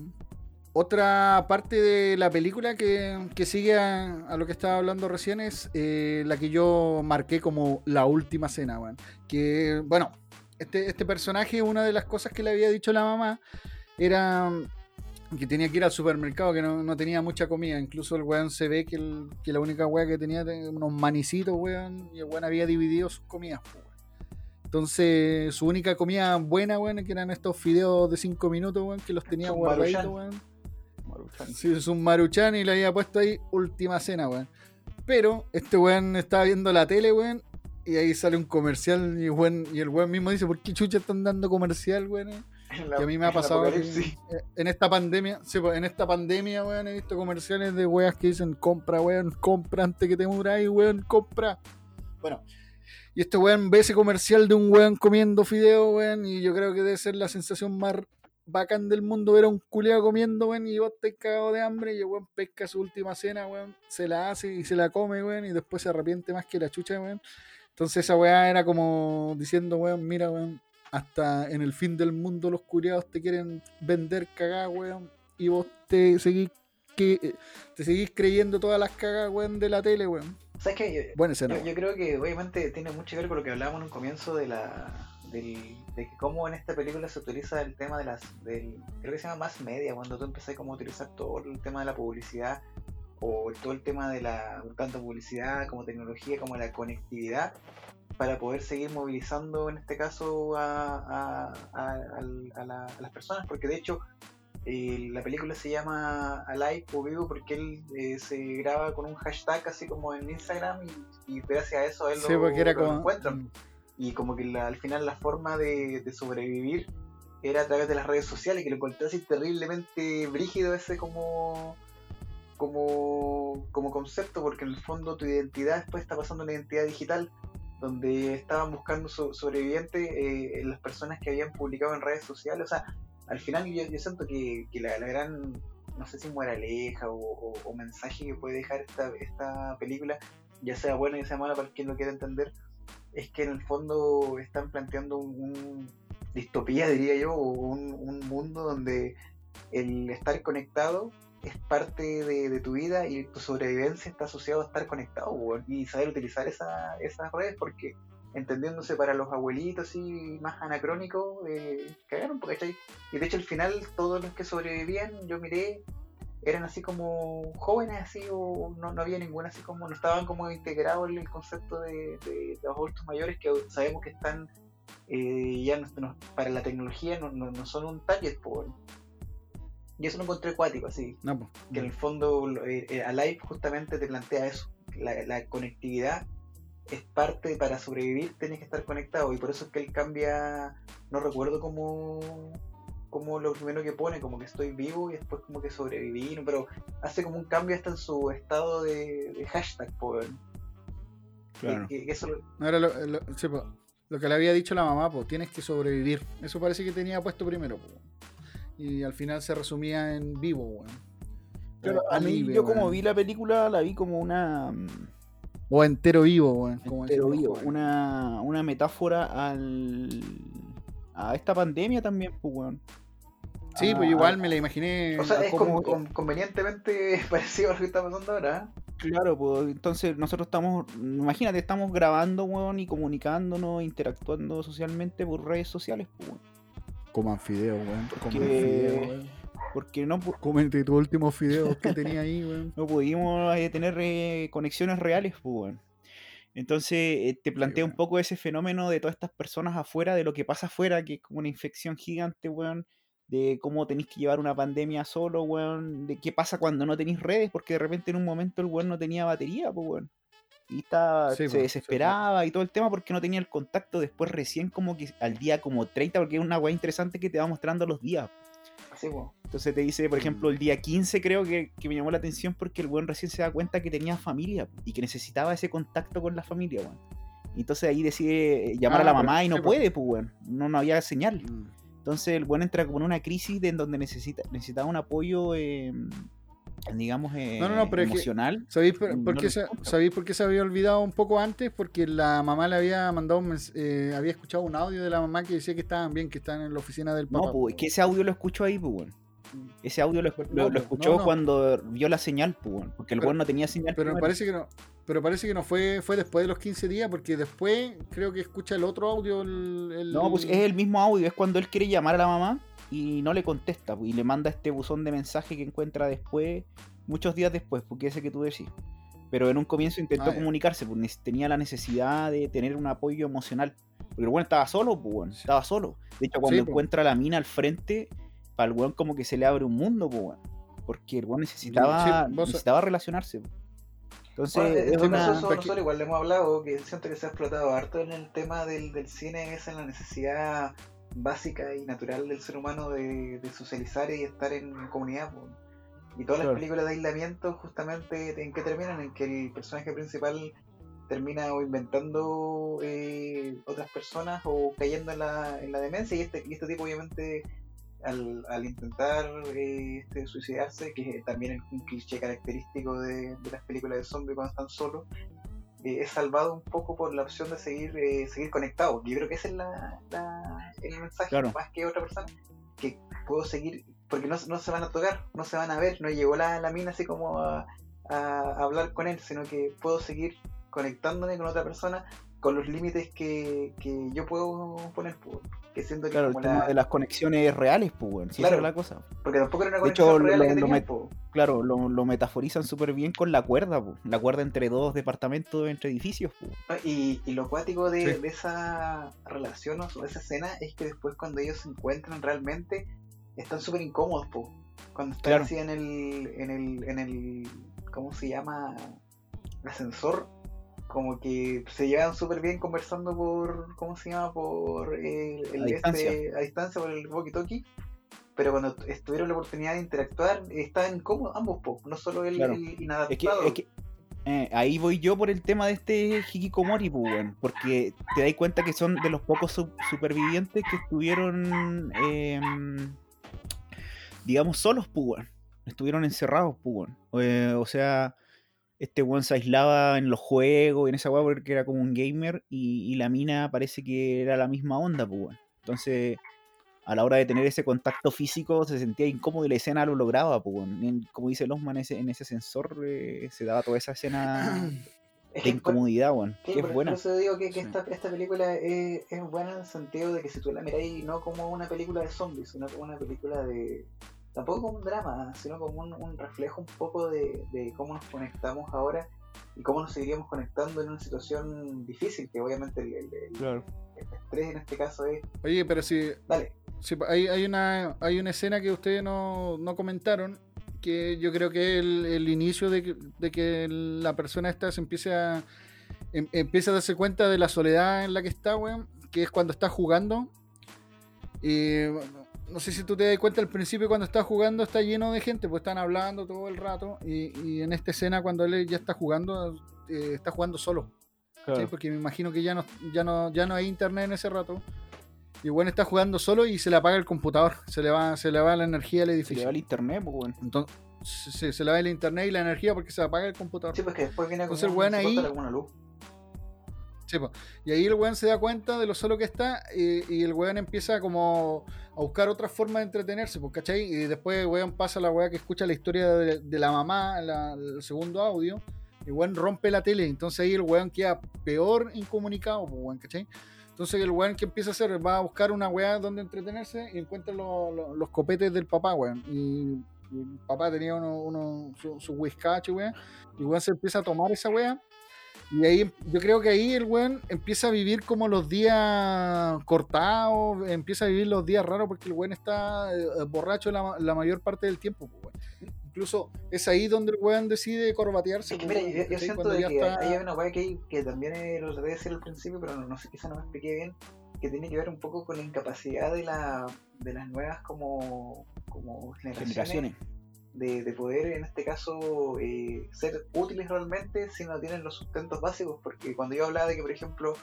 Otra parte de la película que, que sigue a, a lo que estaba hablando recién es eh, la que yo marqué como la última cena, weón. Que, bueno, este, este personaje, una de las cosas que le había dicho la mamá era que tenía que ir al supermercado, que no, no tenía mucha comida. Incluso el weón se ve que, el- que la única weá que tenía era unos manicitos, weón, y el weón había dividido sus comidas, weón. Entonces, su única comida buena, weón, que eran estos fideos de 5 minutos, weón, que los tenía guardaditos, weón. Maruchan. Sí, es un maruchan y le había puesto ahí última cena, weón. Pero este weón estaba viendo la tele, weón, y ahí sale un comercial y, weón- y el weón mismo dice, ¿por qué chucha están dando comercial, weón? En la- que a mí me ha en pasado apocalipsis. eh, en esta pandemia, sí, pues, en esta pandemia, weón, he visto comerciales de weas que dicen compra, weón, compra antes que te muráis, weón, compra. Bueno, y este weón ve ese comercial de un weón comiendo fideo, weón, y yo creo que debe ser la sensación más bacán del mundo ver a un culeado comiendo, weón, y vos estás cagado de hambre y el weón pesca su última cena, weón, se la hace y se la come, weón, y después se arrepiente más que la chucha, weón. Entonces esa weá era como diciendo, weón, mira, weón, hasta en el fin del mundo los curiados te quieren vender cagada, weón, y vos te seguís que eh, te seguís creyendo todas las cagas, weón, de la tele, weón. ¿Sabes qué? Escena. Yo, yo creo que obviamente tiene mucho que ver con lo que hablábamos en un comienzo de la del, de cómo en esta película se utiliza el tema de las del creo que se llama más media cuando tú empezás como a utilizar todo el tema de la publicidad o todo el tema de la tanto publicidad como tecnología como la conectividad para poder seguir movilizando en este caso a, a, a- al- a la- a las personas porque de hecho eh, la película se llama Alive o Vivo porque él eh, se graba con un hashtag así como en Instagram y, y gracias a eso él Sí, lo, era lo como. encuentran. Y como que la- al final la forma de, de sobrevivir era a través de las redes sociales, que lo encontré así terriblemente brígido ese como como, como concepto, porque en el fondo tu identidad después está pasando a una identidad digital, donde estaban buscando so- sobrevivientes eh, las personas que habían publicado en redes sociales. O sea, al final yo, siento que, que la, gran, no sé si moraleja o, o- mensaje que puede dejar esta, esta película, ya sea buena ya sea mala para quien lo quiera entender, es que en el fondo están planteando un, distopía, diría yo, o un mundo donde el estar conectado es parte de, tu vida y tu sobrevivencia está asociado a estar conectado y saber utilizar esa, esas redes porque entendiéndose para los abuelitos y más anacrónicos, eh, cagaron, ¿cachai? Y de hecho al final todos los que sobrevivían, yo miré, eran así como jóvenes así o no, no había ninguna así como, no estaban como integrados en el concepto de, los adultos mayores que sabemos que están eh, ya no- para la tecnología no, no, son un target. Y eso lo encontré acuático así, No, pues. que en el fondo eh, eh, Alive justamente te plantea eso, la, la conectividad es parte para sobrevivir, tienes que estar conectado y por eso es que él cambia, no recuerdo cómo, cómo como lo primero que pone, como que estoy vivo y después como que sobreviví, pero hace como un cambio hasta en su estado de, de hashtag, pues. Claro. Que- que eso lo- No era lo, lo- sí, lo que le había dicho la mamá, pues tienes que sobrevivir. Eso parece que tenía puesto primero, po. Y al final se resumía en vivo, weón. Claro, O a mí, yo como weón. vi la película, la vi como una. mm, O entero vivo, weón. como entero decimos, vivo, weón. una, una metáfora al. a esta pandemia también, pues, weón. Sí, pues igual me la imaginé. o sea, es como- con- con- convenientemente (laughs) parecido a lo que está pasando ahora. ¿eh? Claro, pues entonces nosotros estamos, imagínate, estamos grabando, weón, y comunicándonos, interactuando socialmente por redes sociales, pues, weón. Coman fideos, weón. Coman fideos, weón. Porque no, Cómete tus últimos fideos que tenía ahí, weón. (laughs) no pudimos eh, tener eh, conexiones reales, pues, weón. Entonces eh, te plantea un poco ese fenómeno de todas estas personas afuera, de lo que pasa afuera, que es como una infección gigante, weón. De cómo tenéis que llevar una pandemia solo, weón. De qué pasa cuando no tenéis redes, porque de repente en un momento el weón no tenía batería, pues, weón. Y está, Sí, se sí, po. desesperaba y todo el tema porque no tenía el contacto después recién como que al día como 30, porque es una weá interesante que te va mostrando los días. Así, pues. Entonces te dice, por ejemplo, el día 15 creo que, que me llamó la atención porque el weón recién se da cuenta que tenía familia y que necesitaba ese contacto con la familia, weón. Entonces ahí decide eh, llamar Ah, a la pero- mamá y no sí, po. puede, pues, weón. No, no había señal. Mm. Entonces el weón entra como en una crisis de en donde necesita, necesitaba un apoyo, eh, digamos, eh, No, no, no, pero es que- emocional. ¿Sabéis por, qué se, encuentro. ¿Sabéis por qué se había olvidado un poco antes? Porque la mamá le había mandado un eh, había escuchado un audio de la mamá que decía que estaban bien, que estaban en la oficina del papá. No, pues, es que ese audio lo escuchó ahí, pues, weón. Ese audio lo, lo- lo pues, escuchó cuando vio la señal, pues. Porque el Pero- no tenía señal. Pero parece que no, pero parece que no fue, fue después de los 15 días, porque después creo que escucha el otro audio. El, el- No, pues es el mismo audio, es cuando él quiere llamar a la mamá y no le contesta, pues, y le manda este buzón de mensaje que encuentra después, muchos días después, porque ese que tú decís. Pero en un comienzo intentó Ah, comunicarse, pues nes- tenía la necesidad de tener un apoyo emocional. Porque el weón estaba solo, pues Sí. estaba solo. De hecho, cuando Sí, pues. encuentra la mina al frente, para el weón como que se le abre un mundo, pues weón. Porque el weón necesitaba, Sí, necesitaba relacionarse. pues. Entonces, Bueno, en es este una... caso, eso porque- nosotros igual le hemos hablado, que siento que se ha explotado harto en el tema del, del cine, es en la necesidad básica y natural del ser humano de, de socializar y estar en comunidad. Y todas las películas de aislamiento, justamente, ¿en qué terminan? En que el personaje principal termina o inventando eh, otras personas o cayendo en la, en la demencia y este, y este tipo obviamente al, al intentar eh, este, suicidarse, que también es un cliché característico de, de las películas de zombies cuando están solos, eh, es salvado un poco por la opción de seguir eh, seguir conectado. Yo creo que ese es la, la- el mensaje, Claro. más que otra persona, que puedo seguir, porque no, no se van a tocar, no se van a ver, no llegó la, la mina así como a, a hablar con él, sino que puedo seguir conectándome con otra persona con los límites que, que yo puedo poner, pues, que siento que Claro, el tema la- de las conexiones reales, pues weón. Sí, esa Claro. es la cosa. porque tampoco era una De hecho, conexión real la lo- que lo tenían, met- po. Claro, lo, lo metaforizan súper bien con la cuerda, po. la cuerda entre dos departamentos, entre edificios. ¿no? Y, y lo cuático de, Sí. de esa relación o de esa escena es que después cuando ellos se encuentran realmente están súper incómodos, po. Cuando están Claro. así en el, en el, en el, ¿cómo se llama? Ascensor, como que se llevan súper bien conversando por, ¿cómo se llama? Por el, el A distancia. este- a distancia por el walkie-talkie. Pero cuando tuvieron la oportunidad de interactuar, estaban incómodos ambos, po. no solo el, Claro. el Es que, inadaptado. es que, eh, ahí voy yo por el tema de este Hikikomori, weón, porque te das cuenta que son de los pocos su- supervivientes que estuvieron, em, digamos, solos, weón. Estuvieron encerrados, weón. Eh, o sea, este weón se aislaba en los juegos, en esa weá, porque era como un gamer, y, y la mina parece que era la misma onda, po, weón. Entonces, a la hora de tener ese contacto físico, se sentía incómodo y la escena lo lograba, po, weón. Como dice Losman, ese, en ese sensor eh, se daba toda esa escena (clears throat) Es de incomodidad, weón. Sí, Que por, es buena. por eso digo que, que Sí. esta, esta película es, es buena en el sentido de que si tú la miráis no como una película de zombies, sino como una película de... Tampoco como un drama, sino como un, un reflejo un poco de, de cómo nos conectamos ahora y cómo nos seguiríamos conectando en una situación difícil, que obviamente el, el- el- Claro. el estrés en este caso es... Oye, pero si, Dale, si hay, hay, una, hay una escena que ustedes no, no comentaron, que yo creo que es el, el inicio de que, de que la persona esta se empiece a, em- empieza a darse cuenta de la soledad en la que está, weón, que es cuando está jugando. Y no sé si tú te das cuenta al principio cuando está jugando está lleno de gente, pues están hablando todo el rato y, y en esta escena cuando él ya está jugando, eh, está jugando solo. ¿sí? Porque me imagino que ya no, ya no, ya no hay internet en ese rato. Y bueno, está jugando solo y se le apaga el computador, (laughs) se le va, se le va la energía al Se edificio. le va el internet, pues, weón. Entonces, se, se le va el internet y la energía porque se apaga el computador. Sí, pues que después viene como, Entonces se ahí- corta como una luz. Y ahí el weón se da cuenta de lo solo que está y, el weón empieza como a buscar otras formas de entretenerse, pues, ¿cachai? Y después el weón pasa a la weá que escucha la historia de, la mamá, la- el segundo audio, y el weón rompe la tele, entonces ahí el weón queda peor incomunicado, pues, weón, ¿cachai? Entonces el weón que empieza a hacer va a buscar una weá donde entretenerse y encuentra lo- lo- los copetes del papá, weón. Y, el papá tenía uno, uno su, su weón. Y weón se empieza a tomar esa weá. Y ahí, yo creo que ahí el weón empieza a vivir como los días cortados, empieza a vivir los días raros porque el weón está eh, borracho la, la mayor parte del tiempo, pues, weón. Incluso es ahí donde el weón decide corbatearse. Es que pues, mira, yo, yo siento de que está- hay una weá que, que también lo traté de decir al principio, pero no, no sé, quizá no me expliqué bien, que tiene que ver un poco con la incapacidad de, la, de las nuevas como, como generaciones, Generaciones. De, de poder, en este caso, eh, ser útiles realmente si no tienen los sustentos básicos, porque cuando yo hablaba de que, por ejemplo,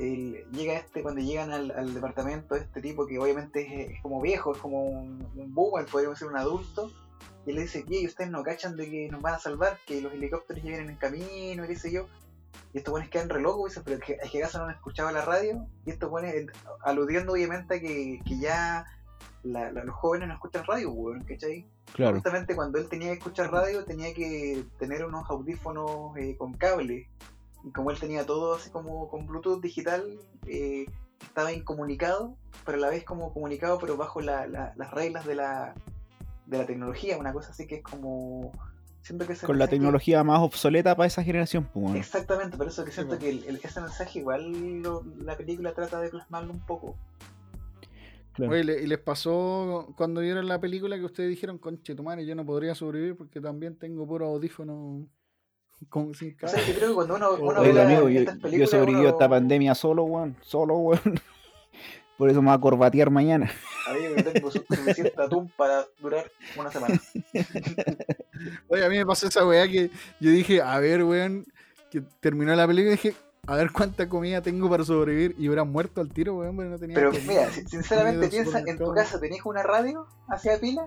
el- llega este, cuando llegan al, al departamento, este tipo que obviamente es, como viejo, es como un, un boomer, podríamos decir un adulto, y le dice, ¿qué? ¿Y ustedes no cachan de que nos van a salvar? Que los helicópteros ya vienen en camino, y qué sé yo. Y estos buenos quedan re locos, dicen, pero es que, que acaso no han escuchado la radio. Y estos buenos, aludiendo obviamente a que, que ya la- la- los jóvenes no escuchan radio, weón, ¿cachai? Claro. Justamente cuando él tenía que escuchar radio tenía que tener unos audífonos eh, con cable. Y como él tenía todo así como con Bluetooth digital, eh, estaba incomunicado, pero a la vez como comunicado, pero bajo la- la- las reglas de la, de la tecnología. Una cosa así que es como... Siento que Con la tecnología más obsoleta para esa generación, pues. Exactamente, por eso que Sí, siento que el- el- ese mensaje igual lo- la película trata de plasmarlo un poco. Claro. Oye, ¿le- ¿y les pasó cuando vieron la película que ustedes dijeron, conche tu madre, yo no podría sobrevivir porque también tengo puro audífono (laughs) con sin O sea, yo creo que cuando uno, uno ve Oiga, la- amigo, yo, yo sobreviví a uno- esta pandemia solo, weón. Solo, weón. (laughs) Por eso me va a corbatear mañana. Amigo, yo tengo su- suficiente atún para durar una semana. (laughs) Oye, a mí me pasó esa weá que yo dije, a ver, weón, que terminó la película y dije, a ver cuánta comida tengo para sobrevivir y hubiera muerto al tiro, weón, porque no tenía Pero comida. mira, si- sinceramente piensa, en tu casa tenéis una radio hacia pila.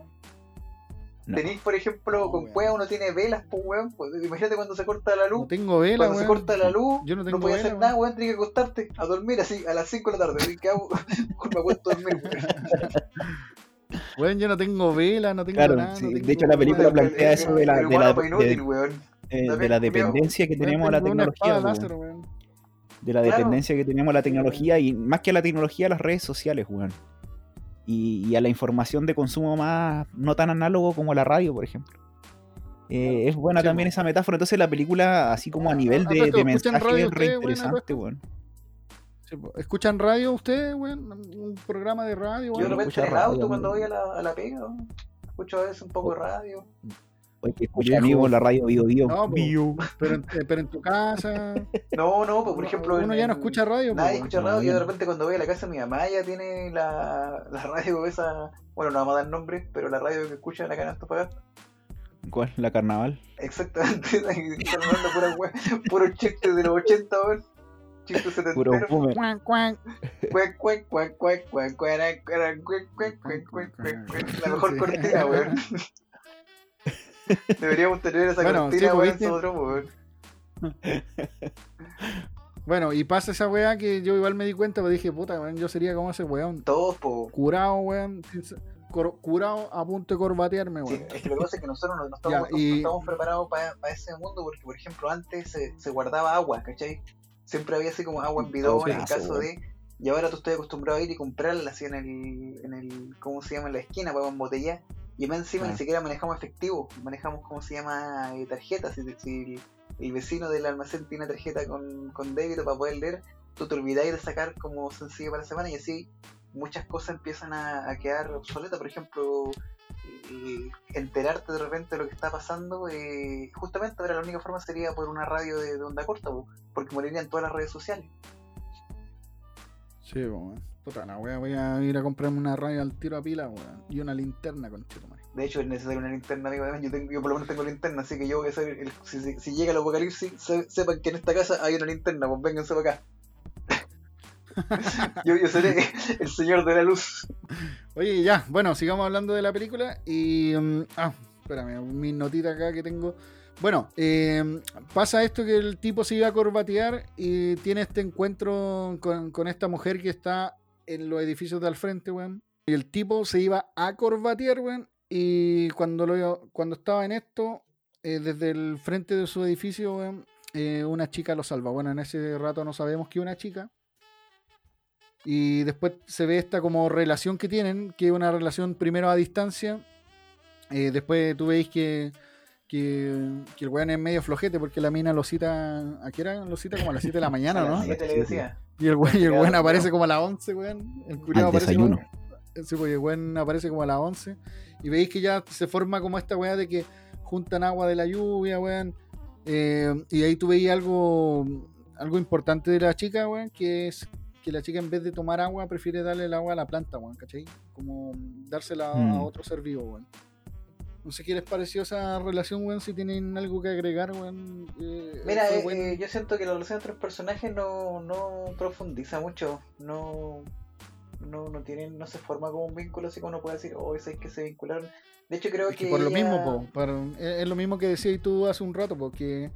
No. Tenéis, por ejemplo, No, con weón. cueva uno tiene velas, pues weón. Pues, imagínate cuando se corta la luz. No tengo vela, cuando se corta la luz, Yo no no, tengo vela, hacer nada, weón. Tienes que acostarte a dormir así a las 5 de la tarde. Así que hago, me acuesto a dormir, weón. (laughs) Weón, yo no tengo vela, no tengo Claro, nada. sí, no de hecho, la película weón, plantea El- eso el- de la- de humano la- de- weón. eh, David, de la dependencia que weón, tenemos a la tecnología, espada po, láser, weón. De la Claro. dependencia que tenemos a la tecnología y más que a la tecnología, a las redes sociales, weón. Y, y a la información de consumo más no tan análogo como la radio, por ejemplo. Eh, es buena Sí, también esa metáfora. Entonces la película, así como a nivel Ah, de, ¿escuchan mensaje, radio es re interesante, weón. Sí. ¿Escuchan radio ustedes, weón? Un programa de radio, Yo weón. no en el radio, auto cuando voy a la, a la pega, weón. escucho a veces un poco de radio. Escucha Viejo. amigo la radio Bio Bio. No, po. Pero, en, eh, pero en tu casa. No, no, pues por ejemplo. Uno en- ya no en- escucha radio, Nadie escucha No, radio. yo de repente cuando voy a la casa mi mamá ya tiene la, la radio esa. Bueno, no vamos a dar nombres, pero la radio que escuchan acá en Antofagasta. ¿Cuál? La carnaval. Exactamente. Hablando pura wea, puros chistes de los 80, weón. Chistes Puro cuan. Cuac, cuac, cuac, cuac, cuac, cuac, cuac, cuac, cuac, cuac, cuac, cuac, cuac. La mejor cortina, weón. (laughs) Deberíamos tener esa Bueno, cortina, sí, pues, weón, weón. (laughs) Bueno, y pasa esa weá que yo igual me di cuenta, pues dije, puta, weón, yo sería como ese weón. Todos, po. Curado, weón. Curado a punto de corbatearme, Sí, weón. es que lo que pasa es que nosotros no, no (laughs) estamos, Ya, y- no estamos preparados para ese mundo porque, por ejemplo, antes se, se guardaba agua, ¿cachai? Siempre había así como agua en bidón en el caso, caso de... Y ahora tú estás acostumbrado a ir y comprarla así en el, en el ¿cómo se llama? En la esquina para embotellar. Y más encima ni siquiera manejamos efectivo, manejamos, ¿cómo se llama? Eh, tarjetas. Si, si el vecino del almacén tiene tarjeta con, con débito para poder leer, tú te olvidáis de sacar como sencillo para la semana y así muchas cosas empiezan a, a quedar obsoletas. Por ejemplo, eh, enterarte de repente de lo que está pasando, eh, justamente ahora la única forma sería por una radio de, de onda corta, po, porque morirían todas las redes sociales. Sí, weón. Puta, no, weón, voy a ir a comprarme una radio al tiro a pila, weón. Y una linterna con madre. De hecho, es necesario una linterna, amigo. Yo, tengo, yo por lo menos tengo linterna, así que yo voy a. El, si, si- si llega el apocalipsis, se- sepan que en esta casa hay una linterna, pues vénganse para acá. (laughs) yo, yo seré el señor de la luz. Oye, ya, bueno, sigamos hablando de la película y... mm, ah, espérame, mis notitas acá que tengo. Bueno, eh, pasa esto que el tipo se iba a corbatear y tiene este encuentro con, con esta mujer que está en los edificios de al frente, weón. Y el tipo se iba a corbatear, weón. Y cuando, lo, cuando estaba en esto, eh, desde el frente de su edificio, weón, eh, una chica lo salva. Bueno, en ese rato no sabemos que una chica. Y después se ve esta como relación que tienen, que es una relación primero a distancia. Eh, después tú veis que, que, que el weón es medio flojete porque la mina lo cita. ¿A qué hora? Lo cita como a las 7 de la mañana, (laughs) ¿no? siete le decía. Y el weón, y el weón aparece como a las 11, weón. El Al aparece desayuno. como- Sí, porque el weón aparece como a las 11. Y veis que ya se forma como esta weá de que juntan agua de la lluvia, weón. Eh, y ahí tú veis algo, algo importante de la chica, weón, que es que la chica en vez de tomar agua prefiere darle el agua a la planta, weón, ¿cachai? Como dársela a- Mm. a otro ser vivo, weón. No sé qué les pareció esa relación, weón, si tienen algo que agregar, weón. eh, Mira, eh, eh, yo siento que la relación entre los personajes no, no profundiza mucho. No, no, no tienen, no se forma como un vínculo así como uno puede decir, oh, es que se vincularon. De hecho, creo Es que que. por lo mismo, po, por- es es lo mismo que decías tú hace un rato, porque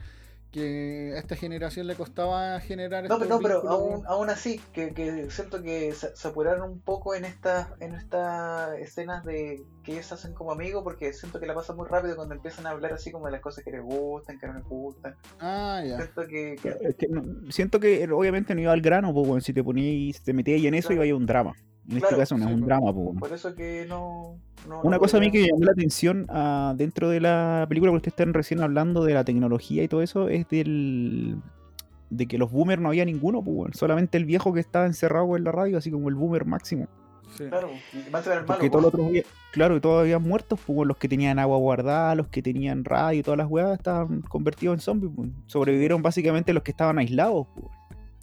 que a esta generación le costaba generar No, pero, no, pero aún, aún así, que, que siento que se, se apuraron un poco en estas en estas escenas de que ellos hacen como amigos, porque siento que la pasan muy rápido cuando empiezan a hablar así como de las cosas que les gustan, que no les gustan. Ah, ya. Siento que, que- Es que no- siento que obviamente no iba al grano, pues, weón. Si te ponías, si te metías en eso, Claro. iba a ir un drama. En este caso no sí, es un drama, pues, weón. por eso que no. no Una no cosa a mí que me llamó la atención ah, dentro de la película, porque ustedes están recién hablando de la tecnología y todo eso, es del de que los boomers no había ninguno, pues, solamente el viejo que estaba encerrado en la radio, así como el boomer máximo. Sí. Claro, y más era el malo. Porque po. todos los otros, claro, y todos habían muerto, pues, los que tenían agua guardada, los que tenían radio y todas las weas estaban convertidos en zombies. pues. Sobrevivieron básicamente los que estaban aislados, pues,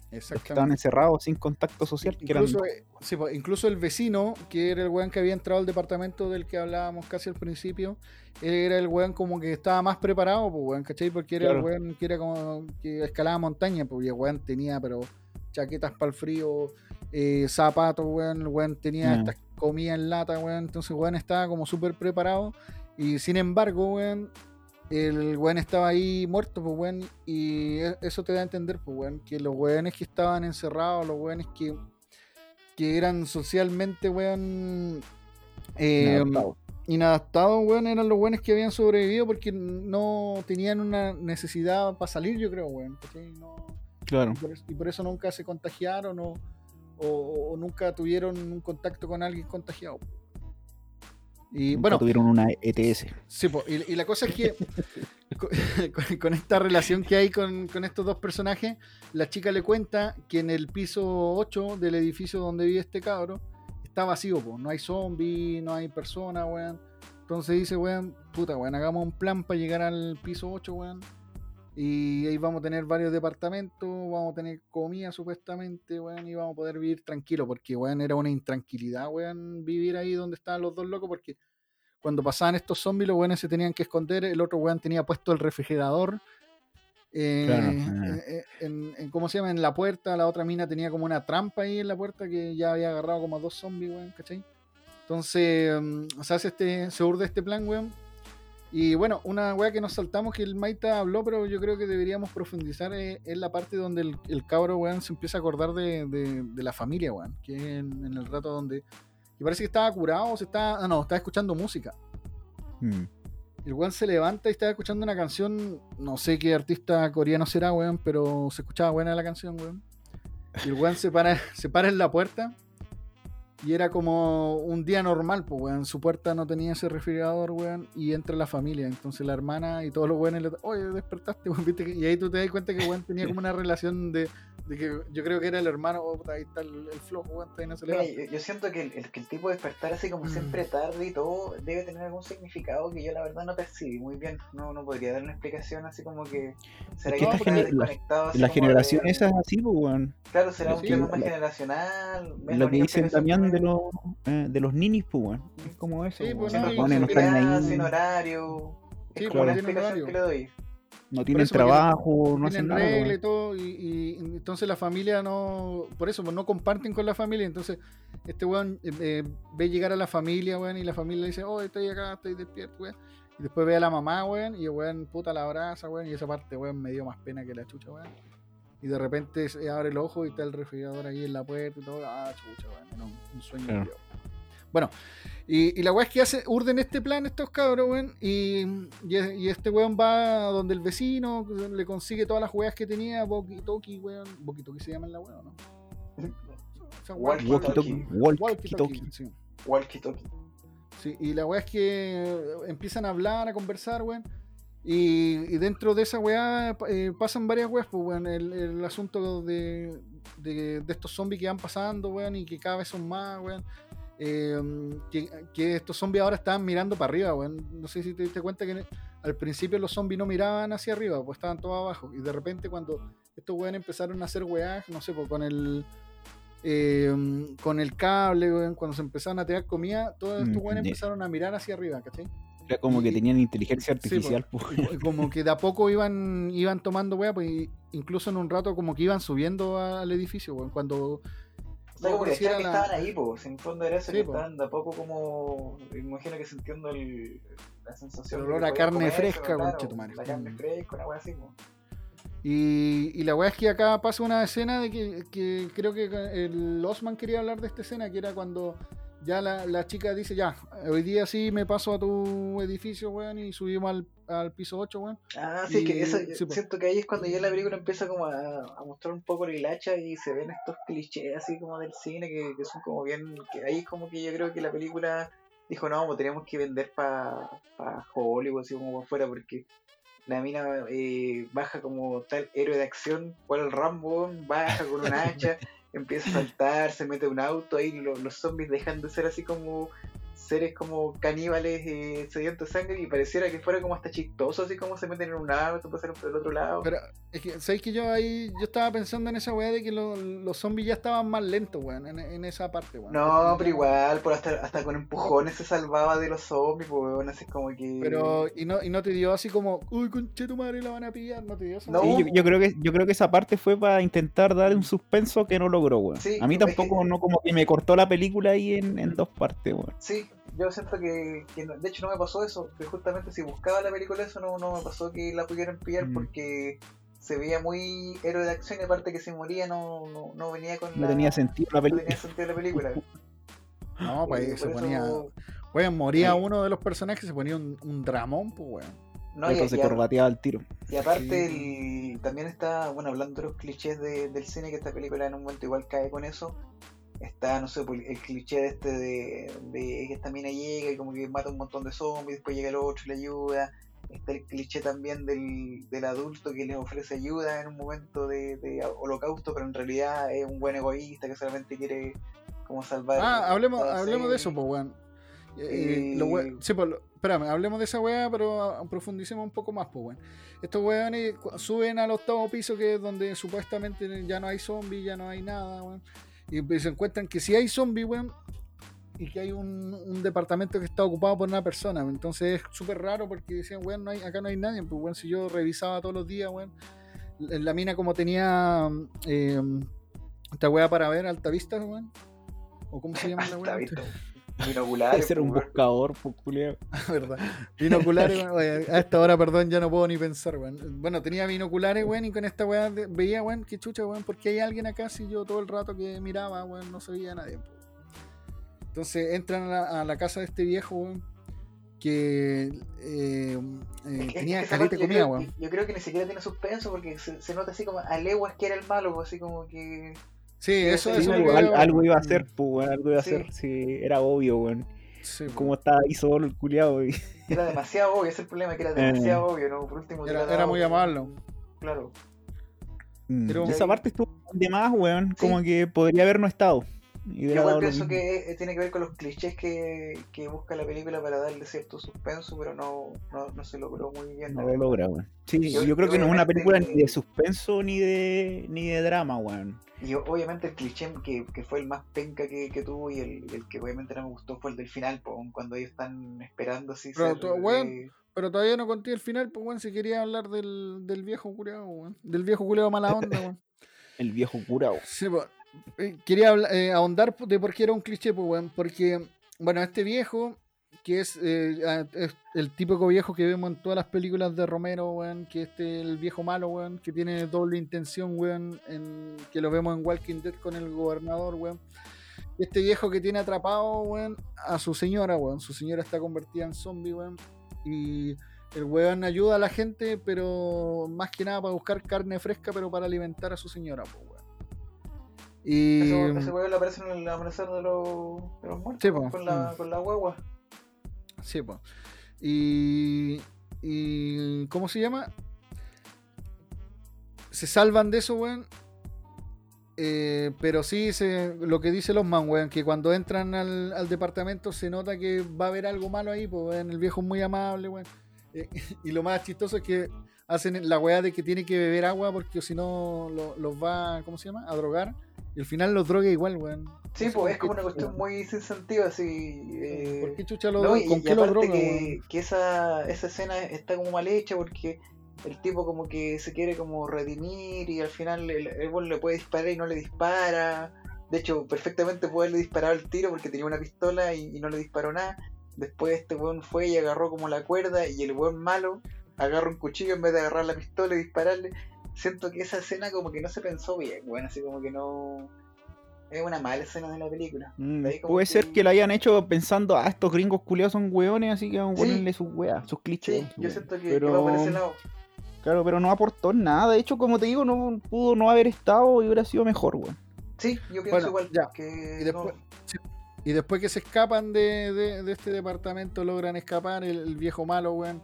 que estaban Exactamente. encerrados sin contacto social. Que eran- Incluso, eh, sí, po, incluso el vecino, que era el weón que había entrado al departamento del que hablábamos casi al principio, era el weón como que estaba más preparado, pues weón, ¿cachai? Porque era el weón que era como que escalaba montaña, pues el weón tenía, pero chaquetas para el frío, eh, zapatos, weón, el weón tenía Mm. estas comida en lata, weón, entonces el weón estaba como súper preparado y sin embargo, weón, el weón estaba ahí muerto, pues weón, y e- eso te da a entender, pues weón, que los weones que estaban encerrados, los weones que, que eran socialmente, weón, eh, inadaptados. inadaptados, weón, eran los weones que habían sobrevivido porque no tenían una necesidad para salir, yo creo, weón. No- Claro. y, por eso, y por eso nunca se contagiaron o, o- o nunca tuvieron un contacto con alguien contagiado. Y Nunca bueno, tuvieron una ETS. Sí, po, y, y la cosa es que (laughs) (laughs) con, esta relación que hay con, con estos dos personajes, la chica le cuenta que en el piso 8 del edificio donde vive este cabro está vacío, po. no hay zombies, no hay personas, weón. Entonces dice, weón, puta, weón, hagamos un plan para llegar al piso 8, weón. Y ahí vamos a tener varios departamentos, vamos a tener comida supuestamente, weón, y vamos a poder vivir tranquilo, porque, weón, era una intranquilidad, weón, vivir ahí donde estaban los dos locos, porque cuando pasaban estos zombies, los weones se tenían que esconder, el otro weón tenía puesto el refrigerador. eh, Claro, en, ajá. en- en- ¿Cómo se llama? En la puerta, la otra mina tenía como una trampa ahí en la puerta que ya había agarrado como a dos zombies, weón, ¿cachai? Entonces, mm, se hace este, se urde este plan, weón. Y bueno, una weá que nos saltamos que el Maita habló, pero yo creo que deberíamos profundizar eh, es, la parte donde el, el cabro, weón, se empieza a acordar de, de- de la familia, weón. Que es en, en el rato donde. Y parece que estaba curado, o se está. Ah, no, estaba escuchando música. Mm. El weón se levanta y estaba escuchando una canción, no sé qué artista coreano será, weón, pero se escuchaba buena la canción, weón. Y el weón se para, (laughs) se para en la puerta y era como un día normal, pues, weón. Su puerta no tenía ese refrigerador, weón, y entra la familia. Entonces la hermana y todos los weones le oye, despertaste, (laughs) weón, ¿viste? Y ahí tú te das cuenta que weón tenía como una relación de, De que yo creo que era el hermano, oh, puta, ahí está el, el flojo, weón, todavía no se Mira, levanta. yo, yo siento que el, el- que el tipo de despertar así como Mm. siempre tarde y todo debe tener algún significado que yo la verdad no percibí muy bien. No, no podría dar una explicación así como que será Es que está la- desconectado así La como generación de- esa es así, pues, weón. Claro, será un Sí, tema la- más generacional. la Lo que dicen también de los, eh, de los ninis, pues, weón. Es como eso. Sí, pues, Sin no, no sin están horario. Sí, es pues, como no tienen explicación horario. que le doy. no tienen trabajo, no hacen tienen nada. regla y todo, y, y entonces la familia no, por eso, pues no comparten con la familia, entonces este weón eh, eh, ve llegar a la familia, weón, y la familia le dice, oh, estoy acá, estoy despierto, weón, y después ve a la mamá, weón, y el weón puta la abraza, weón, y esa parte, weón, me dio más pena que la chucha, weón. Y de repente se abre el ojo y está el refrigerador ahí en la puerta y todo, ah, chucha, weón, era un, sueño. Claro. Bueno, y, y la weá es que hace, urden este plan estos cabros, weón, y, y, y este weón va donde el vecino, le consigue todas las weas que tenía, Boki Toki, weón, Boki Toki se llama en la weá, ¿o ¿no? O sea, Walkie Walkie-talkie. Talkie. Walkie-talkie. sí. Walkie. Sí, y la weá es que empiezan a hablar, a conversar, weón. Y, y dentro de esa weá eh, pasan varias weas, pues, weón. El, el asunto de, de, de estos zombies que van pasando, weón, y que cada vez son más, weón. Eh, que, que estos zombies ahora estaban mirando para arriba, weón. No sé si te diste cuenta que al principio los zombies no miraban hacia arriba, pues estaban todos abajo. Y de repente cuando estos weón empezaron a hacer weá, no sé, pues con el eh, con el cable, weón, cuando se empezaron a tirar comida, todos estos Mm, weones ya. empezaron a mirar hacia arriba, ¿cachai? Era como que tenían inteligencia Sí, artificial, pues. Como que de a poco iban, iban tomando weá, pues incluso en un rato como que iban subiendo al edificio, weón, cuando O sea, como que pareciera decían que la- estaban ahí, pues. En fondo era eso, Sí, que po. estaban de a poco como. me Imagino que sintiendo el, la sensación. El de olor a carne comer, fresca, claro. La carne fresca, una wea así, po. Y, y la weá es que acá pasa una escena de que, que creo que el Osman quería hablar de esta escena, que era cuando ya la, la chica dice, ya, hoy día sí me paso a tu edificio, weón, y subimos al, al piso 8, weón. Ah, sí, Y- que eso, sí, po. siento que ahí es cuando ya la película empieza como a, a mostrar un poco la hilacha y se ven estos clichés así como del cine que, que son como bien, que ahí es como que yo creo que la película dijo, no, pues tenemos que vender para pa Hollywood, así como para afuera, porque la mina eh, baja como tal héroe de acción, cual el Rambo, baja con un hacha, (laughs) empieza a saltar, se mete un auto, ahí lo- los zombies dejan de ser así como seres como caníbales eh, sedientos de sangre y pareciera que fuera como hasta chistoso, así como se meten en un auto, pasaron por el otro lado. Pero es que, ¿sabéis que yo ahí, yo estaba pensando en esa weá de que lo- los zombies ya estaban más lentos, weón, en, en esa parte, weón. no, Porque pero igual, por hasta, hasta con empujones se salvaba de los zombies, pues weón, así como que... Pero, y no, y no te dio así como, uy, conche tu madre, la van a pillar, no te dio eso. No. Sí, yo, yo creo que, yo creo que esa parte fue para intentar dar un suspenso que no logró, weón. Sí, a mí es que- tampoco, no como que me cortó la película ahí en, en dos partes, weón. Sí, yo siento que, que no- de hecho no me pasó eso, que justamente si buscaba la película eso no, no me pasó que la pudieran pillar Mm. porque se veía muy héroe de acción y aparte que si moría no, no, no venía con No la... tenía sentido la no película. tenía sentido la película. No, pues se por eso- ponía, weón, moría Sí. uno de los personajes, se ponía un, un dramón, pues, weón. No, y, se corbateaba el tiro. y aparte el- también está, bueno, hablando de los clichés de- del cine, que esta película en un momento igual cae con eso, está, no sé, el cliché de este de, de que esta mina llega y como que mata un montón de zombies, después llega el otro y le ayuda. Está el cliché también del, del adulto que les ofrece ayuda en un momento de, de holocausto, pero en realidad es un buen egoísta que solamente quiere como salvar. Ah, hablemos, hablemos de eso, pues, weón. Eh, Y- lo we- sí, pues, lo- espérame, hablemos de esa weá, pero profundicemos un poco más, pues, weón. Estos weones suben al octavo piso, que es donde supuestamente ya no hay zombies, ya no hay nada, weón. Y pues se encuentran que si hay zombies, weón, y que hay un, departamento que está ocupado por una persona. Entonces es súper raro porque decían, weón, no hay, acá no hay nadie. Pues, weón, si yo revisaba todos los días, weón, la la mina como tenía eh, esta weá para ver alta vista, weón. ¿O cómo se llama la weá? Binoculares. Debe ser un pues, buscador, pues, culiao. (laughs) ¿verdad? Binoculares, weón, a esta hora, perdón, ya no puedo ni pensar, weón. Bueno, tenía binoculares, weón, y con esta weá veía, weón, qué chucha, weón, porque hay alguien acá si yo todo el rato que miraba, weón, no se veía a nadie. po. Entonces entran a la, a la casa de este viejo, weón, que eh, eh, Es que- tenía es caleta comida, creo- weón. Yo creo que ni siquiera tiene suspenso porque se, se nota así como a leguas que era el malo, pues, así como que. Sí, eso, sí, eso Sí, es lo pues, que al- yo- algo iba a hacer, pues, weón, algo iba a Sí. hacer. Sí, era obvio, weón. Sí, po. Cómo estaba ahí solo el culiado. Y... Era demasiado obvio, ese es el problema, que era (laughs) demasiado obvio, ¿no? Por último, Era, era muy como- amable. Claro. Mm, Pero- esa parte estuvo de más, weón, como que podría haber no estado. Yo igual pienso que eh, tiene que ver con los clichés que, que busca la película para darle cierto suspenso, pero no, no, no se logró muy bien. No lo logra, weón. Sí, Yo- yo, creo que no es una película ni de suspenso ni de ni de drama, weón. Y obviamente el cliché que, que fue el más penca que, que tuvo y el, el que obviamente no me gustó fue el del final, po, cuando ellos están esperando así. Pero ser, weón, eh, Pero todavía no conté el final, pues, weón, si quería hablar del, del viejo culeado, weón. Del viejo culeado mala onda, weón. (laughs) El viejo curado. Sí, pues, quería habla- eh, ahondar de por qué era un cliché, pues, weón. Porque, bueno, este viejo, que es, eh, es el típico viejo que vemos en todas las películas de Romero, weón, que este el viejo malo, weón, que tiene doble intención, weón, que lo vemos en Walking Dead con el gobernador, weón. Este viejo que tiene atrapado, weón, a su señora, weón. Su señora está convertida en zombie, weón. Y el weón ayuda a la gente, pero más que nada para buscar carne fresca, pero para alimentar a su señora, pues, weón. Y. Ese, ese weón le aparece en el amanecer de los, de los muertos Sí, con, la, Mm. con la guagua. Sí, pues. Y. Y. ¿Cómo se llama? Se salvan de eso, weón. Eh, pero sí, se, lo que dice los man, weón, que cuando entran al, al departamento se nota que va a haber algo malo ahí, pues, weón. El viejo es muy amable, weón. Eh, (laughs) y lo más chistoso es que hacen la weá de que tiene que beber agua porque si no lo- los va, ¿cómo se llama? A drogar. Y al final los droga igual, weón. Sí, No sé pues es como una cuestión chucha- muy sin sentido, así. eh, ¿Por qué chucha lo No, y, ¿Con y qué lo aparte droga, que, esa, esa escena está como mal hecha porque el tipo como que se quiere como redimir y al final el, el weón le puede disparar y no le dispara. De hecho, perfectamente puede haberle disparado el tiro porque tenía una pistola y, y no le disparó nada. Después este weón fue y agarró como la cuerda y el weón malo agarra un cuchillo en vez de agarrar la pistola y dispararle. Siento que esa escena como que no se pensó bien, bueno, así como que no... Es una mala escena de la película. Mm, puede que- ser que la hayan hecho pensando, ah, estos gringos culiados son hueones, así que vamos a Sí. ponerle sus weas, sus clichés. Sí, yo siento que, pero, que va por ese lado. Claro, pero no aportó nada. De hecho, como te digo, no pudo no haber estado y hubiera sido mejor, weón. Sí, yo pienso Bueno, igual ya. que Y después- no- Y después que se escapan de, de- de este departamento, logran escapar, el, el viejo malo, weón,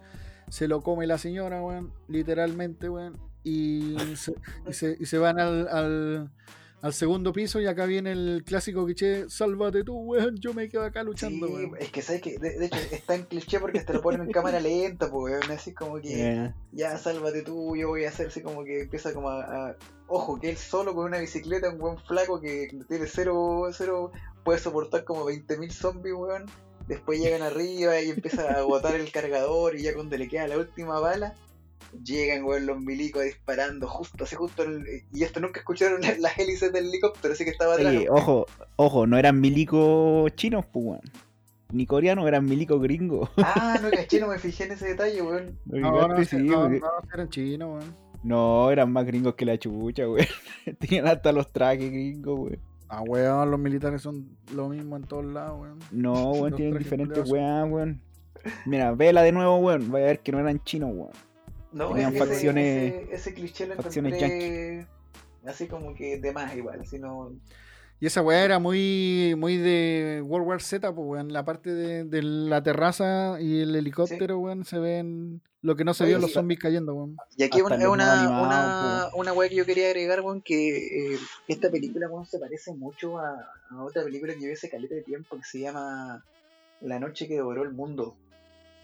se lo come la señora, weón, literalmente, weón, y (laughs) se, y se- y se van al, al, al segundo piso y acá viene el clásico cliché, sálvate tú, weón, yo me quedo acá luchando, Sí, es que sabes que de, de hecho está en cliché porque te lo ponen en cámara lenta, pues weón, así como que ya. sálvate tú, yo voy a hacer así como que empieza como a, a- ojo, que él solo con una bicicleta, un buen flaco que tiene cero, cero, puede soportar como 20.000 zombies, weón. Después llegan arriba y empieza a agotar el cargador y ya cuando le queda la última bala, llegan, weón, los milicos disparando justo, así justo en el- y esto nunca escucharon las, (laughs) las hélices del helicóptero, así que estaba atrás. oye, ojo, ojo, no eran milicos chinos, pues, weón. Ni coreanos, eran milicos gringos. (laughs) Ah, no caché, no me fijé en ese detalle, weón. ¿No No, no, sí, no, eran chinos, weón. No, eran más gringos que la chucha, weón. (laughs) Tenían hasta los trajes gringos, weón. Ah, weón, los militares son lo mismo en todos lados, weón. No, weón, tienen diferentes weón, weón. Mira, vela de nuevo, weón. Vaya a ver que no eran chinos, weón. No, Tenían ese, facciones- ese, ese cliché lo facciones encontré así como que de más igual, así no... Y esa weá era muy, muy de World War Z, pues weón. La parte de, de la terraza y el helicóptero, weón, se ven lo que no se Oye, vio en los sí. zombies cayendo, weón. Y aquí Hasta una, una, animados, una, una wea que yo quería agregar, weón, que eh, esta película, weón, se parece mucho a, a otra película que yo vi hace caleta de tiempo que se llama La noche que devoró el mundo.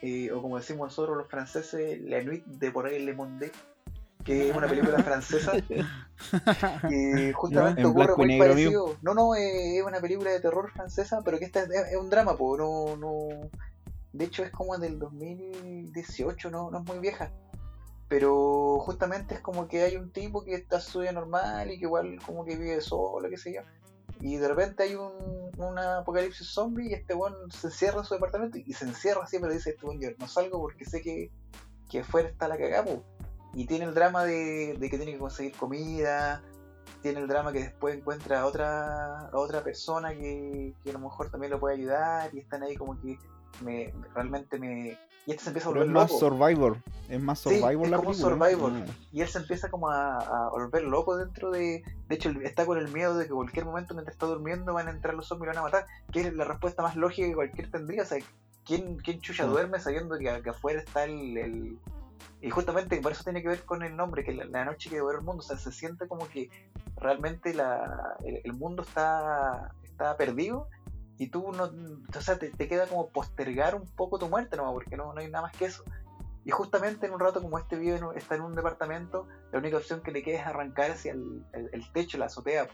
Eh, o como decimos nosotros los franceses, La nuit de por ahí le monde, que es una película (laughs) francesa que (laughs) justamente En ocurre muy negro, parecido. No, no, eh, es una película de terror francesa, pero que esta es, es un drama, po, no, no. De hecho es como del 2018, no, no es muy vieja. Pero justamente es como que hay un tipo que está su vida normal y que igual como que vive solo, qué sé yo. Y de repente hay un, una apocalipsis zombie y este weón se encierra en su departamento y se encierra siempre dice este weón yo no salgo porque sé que, que afuera está la cagada, po". Y tiene el drama de, que tiene que conseguir comida, tiene el drama que después encuentra a otra, otra persona que, que a lo mejor también lo puede ayudar y están ahí como que me realmente me... Y este se empieza a Pero volver es más. Survivor. Es más Sí, Survivor es la como película. Survivor. Y él se empieza como a, a volver loco dentro de... De hecho, está con el miedo de que cualquier momento mientras está durmiendo van a entrar los zombies y lo van a matar. Que es la respuesta más lógica que cualquier tendría. O sea, ¿quién, quién chucha duerme sabiendo que, que afuera está el, el- Y justamente por eso tiene que ver con el nombre, que la, la noche que devoró el mundo. O sea, se siente como que realmente la, el, el mundo está, está perdido y tú no, o sea, te, te queda como postergar un poco tu muerte nomás, porque no, no hay nada más que eso. Y justamente en un rato como este vive en- está en un departamento, la única opción que le queda es arrancar hacia el, el- el techo, la azotea.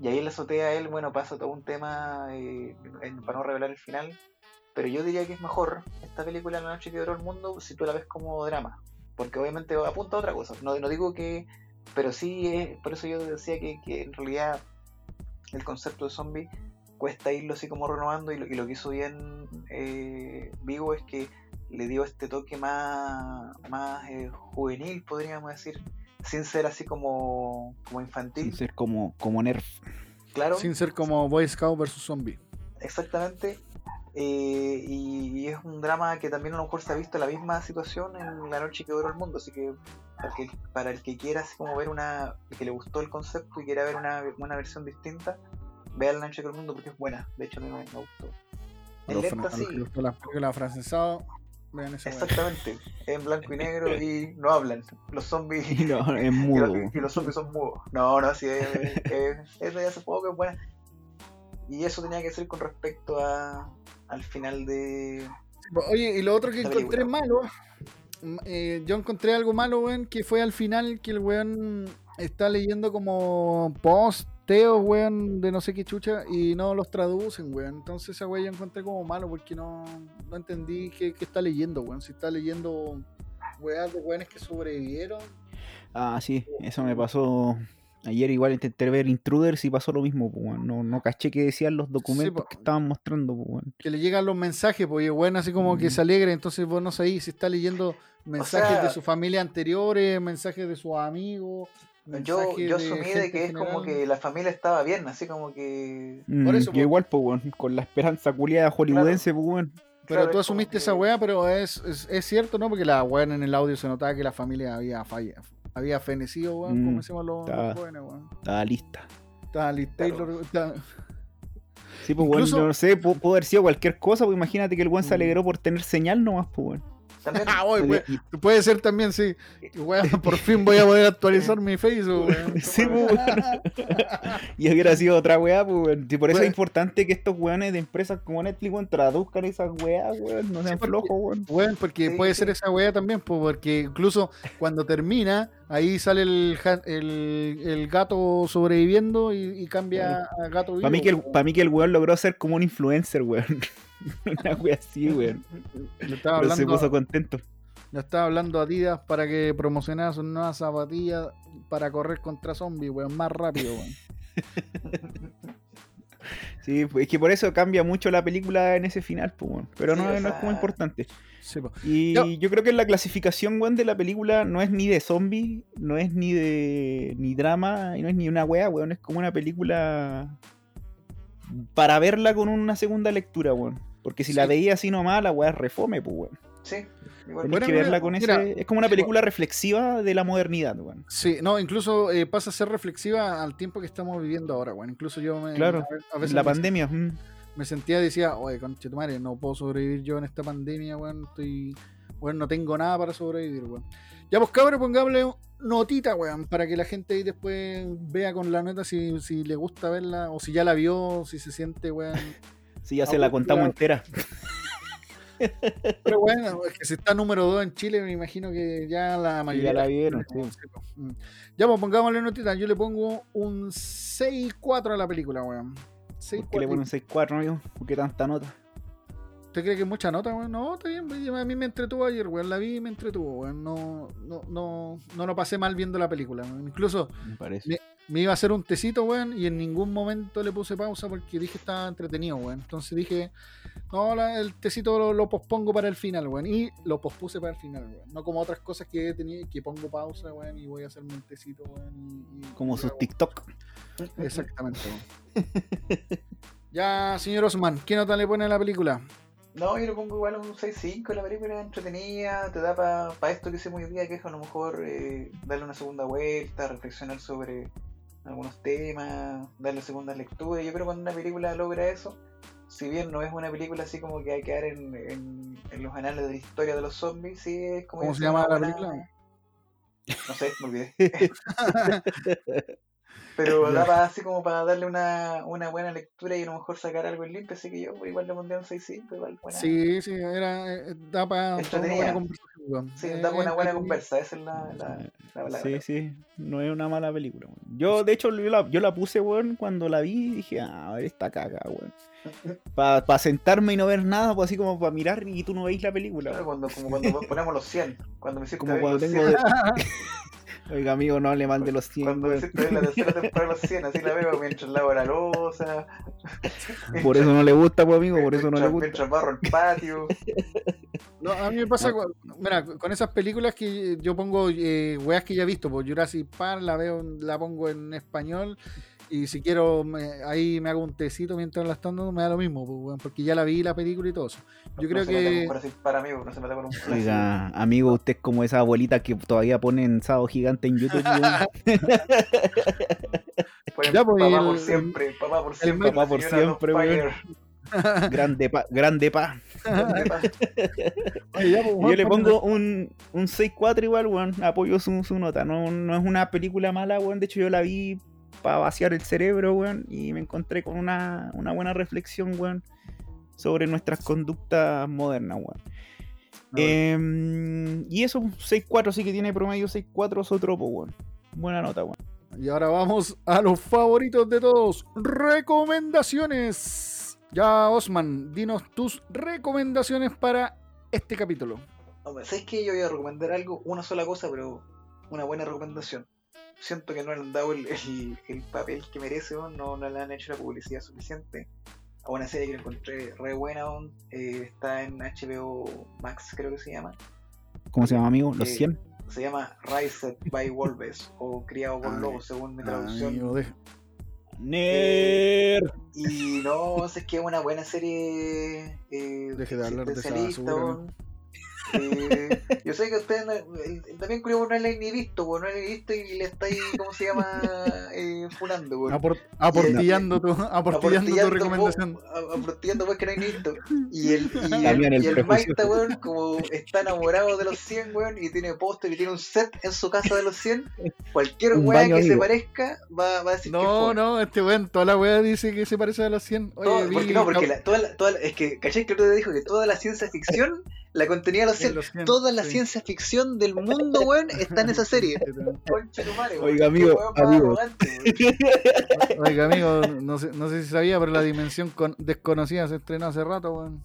Y ahí en la azotea él, bueno, pasa todo un tema, eh, en- para no revelar el final, pero yo diría que es mejor esta película La noche que duró el mundo si tú la ves como drama, porque obviamente apunta a otra cosa. No, no digo que, pero sí, es, por eso yo decía que, que en realidad el concepto de zombie cuesta irlo así como renovando y lo, y lo que hizo bien eh, Vigo es que le dio este toque más, más eh, juvenil, podríamos decir, sin ser así como, como infantil. Sin ser como, como Nerf. Claro, Sin ser como Boy Scout versus Zombie. exactamente. Eh, y, y es un drama que también a lo mejor se ha visto la misma situación en La Noche que Duró el Mundo. Así que para el que, para el que quiera así como ver una. el que le gustó el concepto y quiera ver una, una versión distinta, vea La Noche que Duró el Mundo porque es buena. De hecho, a mí me, me gustó. Los, lenta, sí. las películas afrancesadas, vean esa weá. Exactamente, en blanco y negro y no hablan. Los zombies. Y (laughs) no, es mudo. los, y los zombies son mudos. No, no, sí, es, es, es de hace poco, es buena. Y eso tenía que ser con respecto a, al final de. Oye, y lo otro que encontré malo, eh, yo encontré algo malo, weón, que fue al final que el weón está leyendo como posteos, weón, de no sé qué chucha, y no los traducen, weón. Entonces esa weón yo encontré como malo porque no, no entendí qué, qué está leyendo, weón. Si está leyendo weas de weones que sobrevivieron. Ah, sí, eso me pasó. Ayer igual intenté ver Intruders y pasó lo mismo, pues, weón. no, no caché que decían los documentos que estaban mostrando, pues, weón. que le llegan los mensajes, pues y el weón así como que Mm. se alegra, entonces vos no sabés si está leyendo mensajes sea- de su familia anteriores, mensajes de sus amigos. Yo, yo asumí de que es como que la familia estaba bien, así como que. Por Mm, eso, yo igual, pues, weón, con la esperanza culiada hollywoodense, pues, weón. Pero Claro, tú es asumiste que- esa weá, pero es, es, es cierto, ¿no? Porque la weá en el audio se notaba que la familia había falla, había fenecido, weón, Mm, como decimos los, jóvenes, weón. Estaba lista. Estaba Claro. Taylor, estaba- Sí, pues, weón, Incluso- no sé, pu- pudo haber sido cualquier cosa, pues imagínate que el weón se Mm. alegró por tener señal nomás, pues, weón. También, Ah, Pero- weón, puede ser también, sí. Weón, por fin voy a poder actualizar mi Facebook, weón. (laughs) Sí, pues. (laughs) Y hubiera sido otra weá, pues. Y por eso es importante que estos weones de empresas como Netflix, weón, traduzcan esas weas, weón. No sean porque- flojos, weón. Weón, porque Sí, puede sí. ser esa weá también, pues, porque incluso cuando termina, ahí sale el, el, el gato sobreviviendo y, y cambia a gato vivo. Para mí, que el, weón. pa' mí que el weón logró ser como un influencer, weón. (laughs) (laughs) Una wea así, weón. Pero se puso contento. le estaba hablando a Adidas para que promocionara sus nuevas zapatillas para correr contra zombies, weón, más rápido, weón. (laughs) Sí, pues, es que por eso cambia mucho la película en ese final, pues, weón. Pero Sí, no, o no es como importante. Sí. Y Yo- yo creo que la clasificación, weón, de la película no es ni de zombie, no es ni de ni drama, y no es ni una wea, weón. Es como una película para verla con una segunda lectura, weón. Porque si la veía así nomás, la wea es refome, pues, weón. sí, igual. Bueno, que verla con mira, ese... Es como una película reflexiva de la modernidad, weón. Sí, no, incluso eh, pasa a ser reflexiva al tiempo que estamos viviendo ahora, weón. Incluso yo me, Claro, a veces La me, pandemia, mm. me sentía y decía, oye, conche tu madre, no puedo sobrevivir yo en esta pandemia, weón. Estoy, weón, no tengo nada para sobrevivir, weón. Ya, pues cabrón, pongámosle notita, weón, para que la gente ahí después vea con la nota si, si le gusta verla o si ya la vio, si se siente, weón. (laughs) Sí, ya Ah, se la bueno, contamos entera. Pero bueno, es que si está número 2 en Chile, me imagino que ya la mayoría. la de vieron, sí. Mm. Ya, pues pongámosle notita. Yo le pongo un 6-4 a la película, weón. ¿Por qué le ponen un 6-4, no? amigo? ¿Por qué tanta nota? ¿Usted cree que es mucha nota, weón? No, está bien, weón. A mí me entretuvo ayer, weón. La vi y me entretuvo, weón. No, no, no, no lo pasé mal viendo la película, weón. Incluso Me parece. Me- iba a hacer un tecito, weón, y en ningún momento le puse pausa porque dije que estaba entretenido, weón. Entonces dije, no, la- el tecito lo, lo pospongo para el final, weón. Y lo pospuse para el final, weón. No como otras cosas que tenía, que pongo pausa, weón, y voy a hacerme un tecito, weón. y- y- Como y sus TikTok. Exactamente, weón. ya, señor Osman, ¿qué nota le pone a la película? No, yo le pongo igual un 6-5, la película es entretenida, te da para esto que hicimos hoy día, que es a lo mejor eh, darle una segunda vuelta, reflexionar sobre algunos temas, darle segunda lectura. Yo creo que cuando una película logra eso, si bien no es una película así como que hay que quedar en, en, en los anales de la historia de los zombies, sí es como... ¿Cómo se llama la buena- película? (laughs) No sé, me olvidé. (laughs) Pero (laughs) da para, así como para darle una, una buena lectura y a lo mejor sacar algo en limpio, así que yo igual le pondría un 6-5, igual buena. Sí, sí, era, eh, da para una buena conversación. Sí, da una buena conversa, esa es la, la, la palabra. Sí, sí, no es una mala película. weón. Yo, de hecho, yo la, yo la puse, weón, cuando la vi dije, ah, a ver esta caga, weón. (laughs) Para sentarme y no ver nada, pues así como para mirar y tú no veis la película. Claro, cuando, como (laughs) cuando ponemos los 100, cuando me hiciste Como cuando tengo 100, de- Oiga, amigo, no hable mal de los 100, cuando hiciste ver la tercera temporada de los 100, así la veo mientras lavo la losa, (laughs) Por eso no le gusta, pues, amigo, por eso no le gusta. mientras barro el patio. No, a mí me pasa, con- mira, con esas películas que yo pongo eh, weas que ya he visto, pues Jurassic Park la veo, la pongo en español y si quiero me- ahí me hago un tecito mientras la están dando, me da lo mismo, pues, weón, porque ya la vi la película y todo eso. Yo creo no que Park, amigo, no se meta con un Oiga, amigo, usted es como esa abuelita que todavía ponen sábado gigante en YouTube, (laughs) Ya, pues, papá el- por siempre, papá por siempre. papá por siempre, (laughs) grande pa, grande pa. (laughs) Oye, ya, pues, Yo le pongo un, un 6-4 igual, weón. Apoyo su, su nota. No, no es una película mala, weón. De hecho, yo la vi para vaciar el cerebro, weón. Y me encontré con una, una buena reflexión, weón. Sobre nuestras conductas modernas, weón. Em, y eso, 6-4, sí que tiene promedio 6-4 Sotropo, weón. Buena nota, weón. Y ahora vamos a los favoritos de todos. Recomendaciones. Ya, Osman, dinos tus recomendaciones para este capítulo. Hombre, ¿sabes qué? Yo voy a recomendar algo, una sola cosa, pero una buena recomendación. Siento que no le han dado el, el- el papel que merece, no, no le han hecho la publicidad suficiente. A una serie que la encontré re buena, eh, está en HBO Max, creo que se llama. ¿Cómo se llama, amigo? Los Eh, 100. Se llama Raised by Wolves o Criado por Ay, Lobos, según mi traducción. De- Nerd. Y no, es que es una buena serie. Eh, Deje de hablar de esa basura. Eh, yo sé que ustedes no- eh, también creo que no la han ni visto, weón, no la han ni visto y le estáis, ¿cómo se llama? (laughs) Eh, funando, weón. apor- aportillando, tu, (laughs) aportillando tu Aportillando recomendación. vos- Aportillando pues que no hay ni visto. Y el, y (laughs) el, el y el. Maita, weón, como está enamorado de los 100, weón, y tiene póster y tiene un set en su casa de los 100, cualquier baño, que se parezca va, va a decir que No, no, este weón, toda la weá dice que se parece a los 100. Oye, Todo- vi- porque no, porque la- toda la- toda la- es que, ¿cachai? Que el otro día dijo que toda la ciencia ficción la contenía los en 100. los 100, Toda la sí. ciencia ficción del mundo, weón, está en esa serie. (laughs) Oiga, Qué amigo, amigo. Oiga, amigo, no sé, no sé si sabía, pero la dimensión con- desconocida se estrenó hace rato, weón.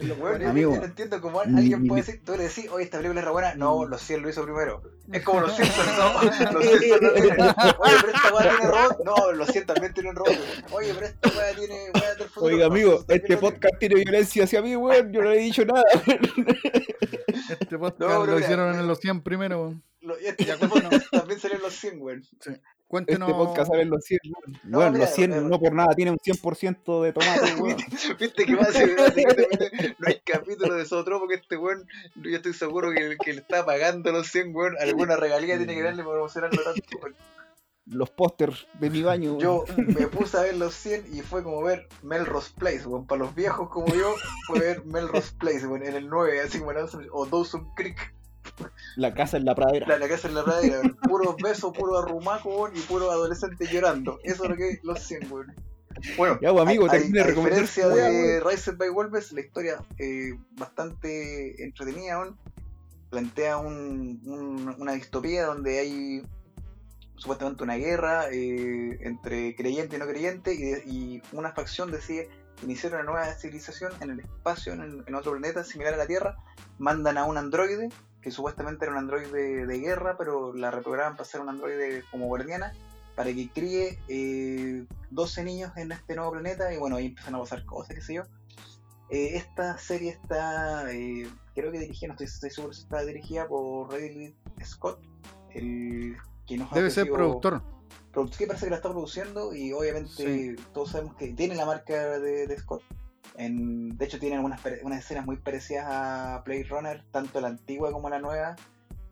Yo- Amigo, yo no entiendo cómo alguien puede decir, tú le decís, oye, esta película es re buena. No, los 100 lo hizo primero. (laughs) Es como los 100 no, los 100 no tienen. (laughs) (laughs) Oye, pero esta weá tiene robot. No, los 100 también tienen robot. Oye, pero esta weá tiene weá del futuro. Oiga, amigo, este podcast tiene violencia hacia mí, weón. Yo no le he dicho nada. Este podcast No, lo hicieron mira. en los 100 primero, weón. Lo- este, Ya, este podcast también salió en los 100, weón. Cuéntenos. Este podcast sale en los 100, weón. No, Weón, mira, los 100 eh, no por nada tiene un 100% de tomate, (laughs) weón. Viste que va a ser básicamente, no hay capítulo de Sotropo que este weón, yo estoy seguro que el que le está pagando los 100 weón, alguna regalía tiene que darle para promocionarlo tanto. weón. Los pósters de mi baño, weón. Yo me puse a ver los 100 y fue como ver Melrose Place, weón. Para los viejos como yo, fue ver Melrose Place, weón, en el 9, así como en o Dawson Creek, La casa en la pradera. la, la casa en la pradera, weón. Puro beso, puro arrumaco, y puro adolescente llorando. Eso es lo que es los 100, weón. Bueno, Ya, pues, amigo, a, a- a diferencia de. Rise by Wolves, la historia eh, bastante entretenida, weón. plantea un- un- una distopía donde hay supuestamente una guerra eh, entre creyente y no creyente y, de- y una facción decide iniciar una nueva civilización en el espacio, en, el- en otro planeta similar a la Tierra, mandan a un androide que supuestamente era un androide de guerra, pero la reprograman para ser un androide como guardiana, para que críe eh, 12 niños en este nuevo planeta y bueno, ahí empiezan a pasar cosas, qué sé yo. Eh, esta serie está, eh, creo que dirigida, no estoy, estoy seguro si está dirigida por Ridley Scott, el que nos ha Debe ser ofrecido- productor. produ- que parece que la está produciendo y obviamente Sí. todos sabemos que tiene la marca de, de Scott. En- de hecho tiene unas, unas escenas muy parecidas a Blade Runner, tanto la antigua como la nueva.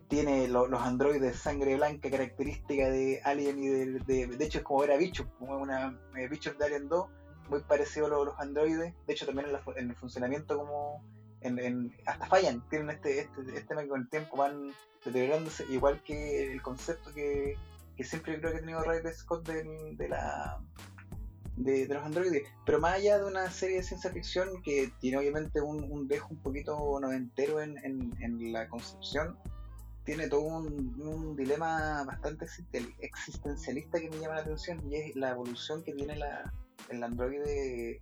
Tiene lo- los androides sangre blanca, característica de Alien y de, de, de hecho es como ver a Bichos, como una eh, Bichos de Alien 2, muy parecido a lo- los androides. De hecho también en, la en el funcionamiento como en, en- hasta fallan, tienen este, este, este tema que con el tiempo van deteriorándose, igual que el concepto que, que siempre creo que ha tenido Ridley Scott del- de, la de, los androides. Pero más allá de una serie de ciencia ficción que tiene obviamente un, un dejo un poquito noventero en, en, en la concepción, tiene todo un, un dilema bastante existen- existencialista que me llama la atención y es la evolución que tiene la, el androide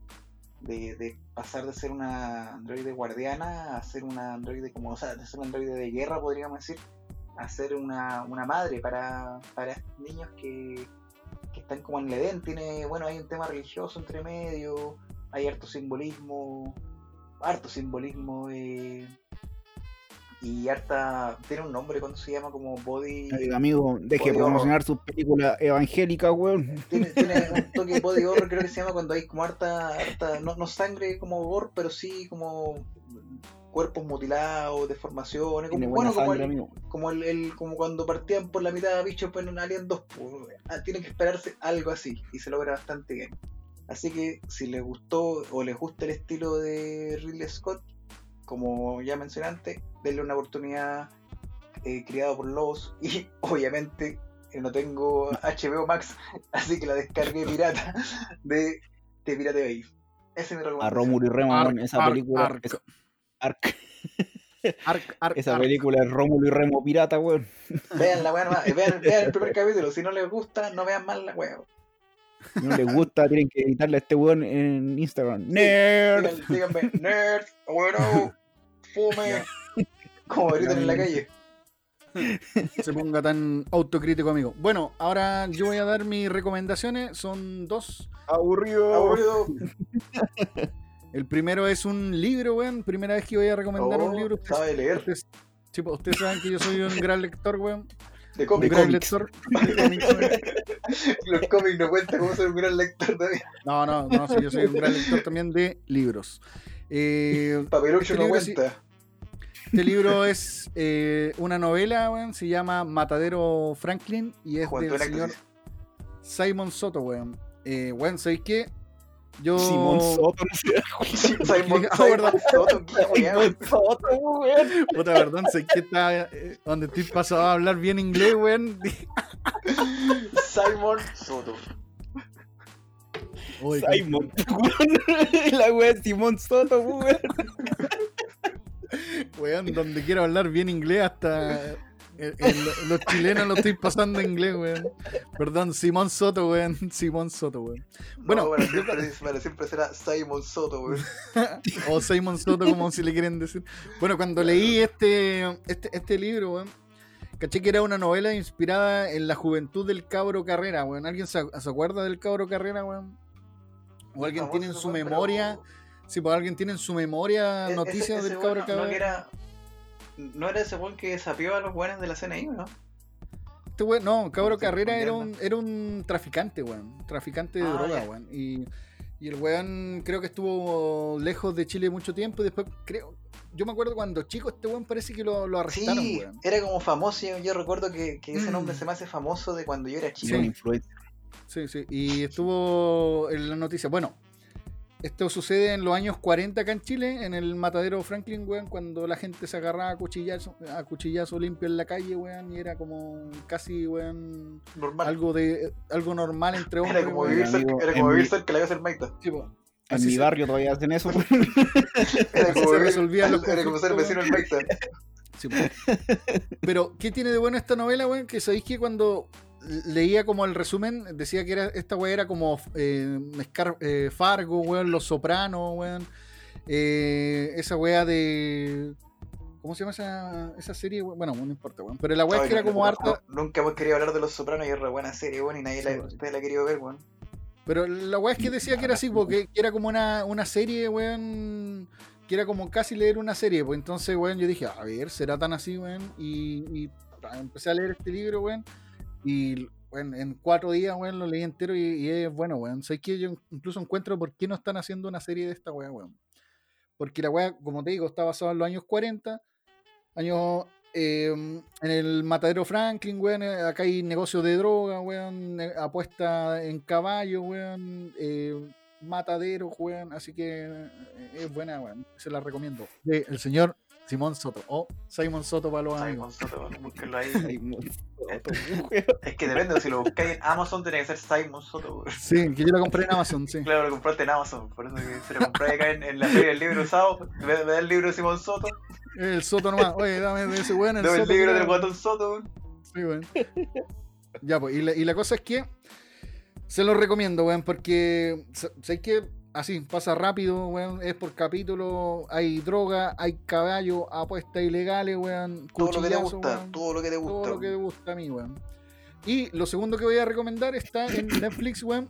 de, de pasar de ser una androide guardiana a ser una androide como, o sea, de ser un androide de guerra, podríamos decir, a ser una, una madre para, para niños que están como en el Edén. Tiene, bueno, hay un tema religioso entre medio, hay harto simbolismo, harto simbolismo, eh, y harta, tiene un nombre cuando se llama como body... Ay, Amigo, deje de promocionar sus películas evangélicas, weón. Tiene, tiene (laughs) un toque body horror, creo que se llama cuando hay como harta, harta no, no sangre como gore, pero sí como cuerpos mutilados, deformaciones, como, bueno, como, sangre, el, como, el, el- como cuando partían por la mitad bichos pues, en Alien 2, pues, ah, tiene que esperarse algo así, y se logra bastante bien. Así que si les gustó o les gusta el estilo de Ridley Scott, como ya mencioné antes, denle una oportunidad eh, criado por lobos (laughs) y obviamente eh, no tengo HBO Max, así que la descargué pirata de, de Pirate Bay. Ese es mi A recomendación. Rómulo y Remo, Arc, weón, esa Arc, película. Arc. Esa- Arc. Arc, arc, Esa película es Rómulo y Remo pirata, weón. Vean la weá nomás, (laughs) vean, vean el primer capítulo, si no les gusta, no vean más la weá. Si no les gusta, tienen que editarle a este weón en Instagram. Nerd. Díganme, díganme, nerd, bueno, fume, como gritan en la calle. (laughs) se ponga tan autocrítico, amigo. Bueno, ahora yo voy a dar mis recomendaciones. Son dos. Aburrido. Aburrido. (laughs) El primero es un libro, weón. Primera vez que voy a recomendar Oh, un libro. Ustedes, sabe leer, ustedes- sí, pues, ustedes saben que yo soy un gran lector, weón. de Un cómics. gran cómics. lector (laughs) de cómics. Los cómics no cuentan como ser un gran lector también. No, no, no, sí, yo soy un gran lector también de libros. Eh, Papelucho Este no sí- cuenta. este libro es eh, una novela, weón. Se llama Matadero Franklin y es del señor. Simon Soto, weón. Eh, weón, ¿sabéis qué? Yo. Simón Soto, no sé. (laughs) Simon, Simon. Soto. Simón Soto, weón. Puta, perdón, sé que está. eh, donde estoy pasado a hablar bien inglés, weón. Simon Soto. Weón. La wea Simón Soto, weón. Weón, donde quiero hablar bien inglés, hasta los chilenos lo estoy pasando en inglés, weón. Perdón, Simón Soto, weón. Simón Soto, weón. Bueno, Bueno, para, siempre, siempre será Simon Soto, weón. (laughs) o Simon Soto, como si le quieren decir. Bueno, cuando leí este, este, este libro, weón, caché que era una novela inspirada en la juventud del cabro Carrera, weón. ¿Alguien se, se acuerda del cabro Carrera, weón? ¿O alguien tiene en su pero- memoria, si pues alguien tiene en su memoria E- noticias del cabro no- Carrera? No, no era ese weón que sapió a los weones de la CNI, ¿no? Este weón, no, Cabro Carrera era un, era un traficante, weón. Traficante de Ah, droga, weón. Y, y el weón creo que estuvo lejos de Chile mucho tiempo y después creo. Yo me acuerdo cuando chico este weón parece que lo, lo arrestaron, Sí, weón. era como famoso. Yo, yo recuerdo que, que ese nombre Mm. se me hace famoso de cuando yo era Sí, chico. un influencer. Sí, sí. Y estuvo en la noticia. Bueno, esto sucede en los años 40 acá en Chile, en el matadero Franklin, weón, cuando la gente se agarraba a cuchillazo, a cuchillazo limpio en la calle, weón, y era como casi, weón, Normal. algo de algo normal entre hombres. era como weón. vivir amigo, cerca, era en como mi- vivir cerca de la casa del Maita. Sí, po. En Así mi se- barrio todavía hacen eso, (laughs) weón. Era como, se los era como ser vecino del Maita. Sí. Pero, ¿qué tiene de bueno esta novela, weón? Que sabéis que cuando leía como el resumen, decía que era, esta weá era como eh, mezclar eh, Fargo, weón, Los Sopranos, weón. Eh, esa weá de. ¿Cómo se llama esa, esa serie? weón? Bueno, no importa, weón. Pero la weá es que era como no, harta. no, nunca hemos querido hablar de Los Sopranos y es re buena serie, weón, y nadie Sí, la, ha querido ver, weón. Pero la weá es que decía que era así, porque que era como una, una serie, weón. Que era como casi leer una serie. Pues entonces, weón, yo dije, a ver, ¿será tan así, weón? Y, y empecé a leer este libro, weón. Y weón, en cuatro días, weón, lo leí entero y, es bueno, weón. Sé que yo incluso encuentro por qué no están haciendo una serie de esta weá, weón. Porque la weá, como te digo, está basada en los años 40, años eh, en el matadero Franklin, weón. eh, Acá hay negocio de droga, weón. eh, Apuesta en caballo, weón. eh, matadero, weón. Así que eh, es buena, weón. Se la recomiendo. El señor Simón Soto. O Simon Soto para los amigos. Simon Soto, weón, (laughs) búsquenlo ahí. Simón Soto. Es que depende, si lo buscáis en Amazon tiene que ser Simon Soto, weón. Sí, que yo lo compré en Amazon, sí. Claro, lo compraste en Amazon, por eso que si lo compráis acá en, en la feria del libro usado, me, me da el libro de Simón Soto, El Soto nomás. Oye, dame ese weón. El dame el Soto, libro del guatón Soto. Sí, weón. Ya, pues, y la, y la cosa es que se lo recomiendo, weón, porque sé que así pasa rápido, weón, es por capítulo, hay droga, hay caballo, apuestas ilegales, weón, Todo lo que te gusta, weón, todo lo que te gusta. todo lo que me weón. gusta a mí, weón. Y lo segundo que voy a recomendar está en (coughs) Netflix, weón.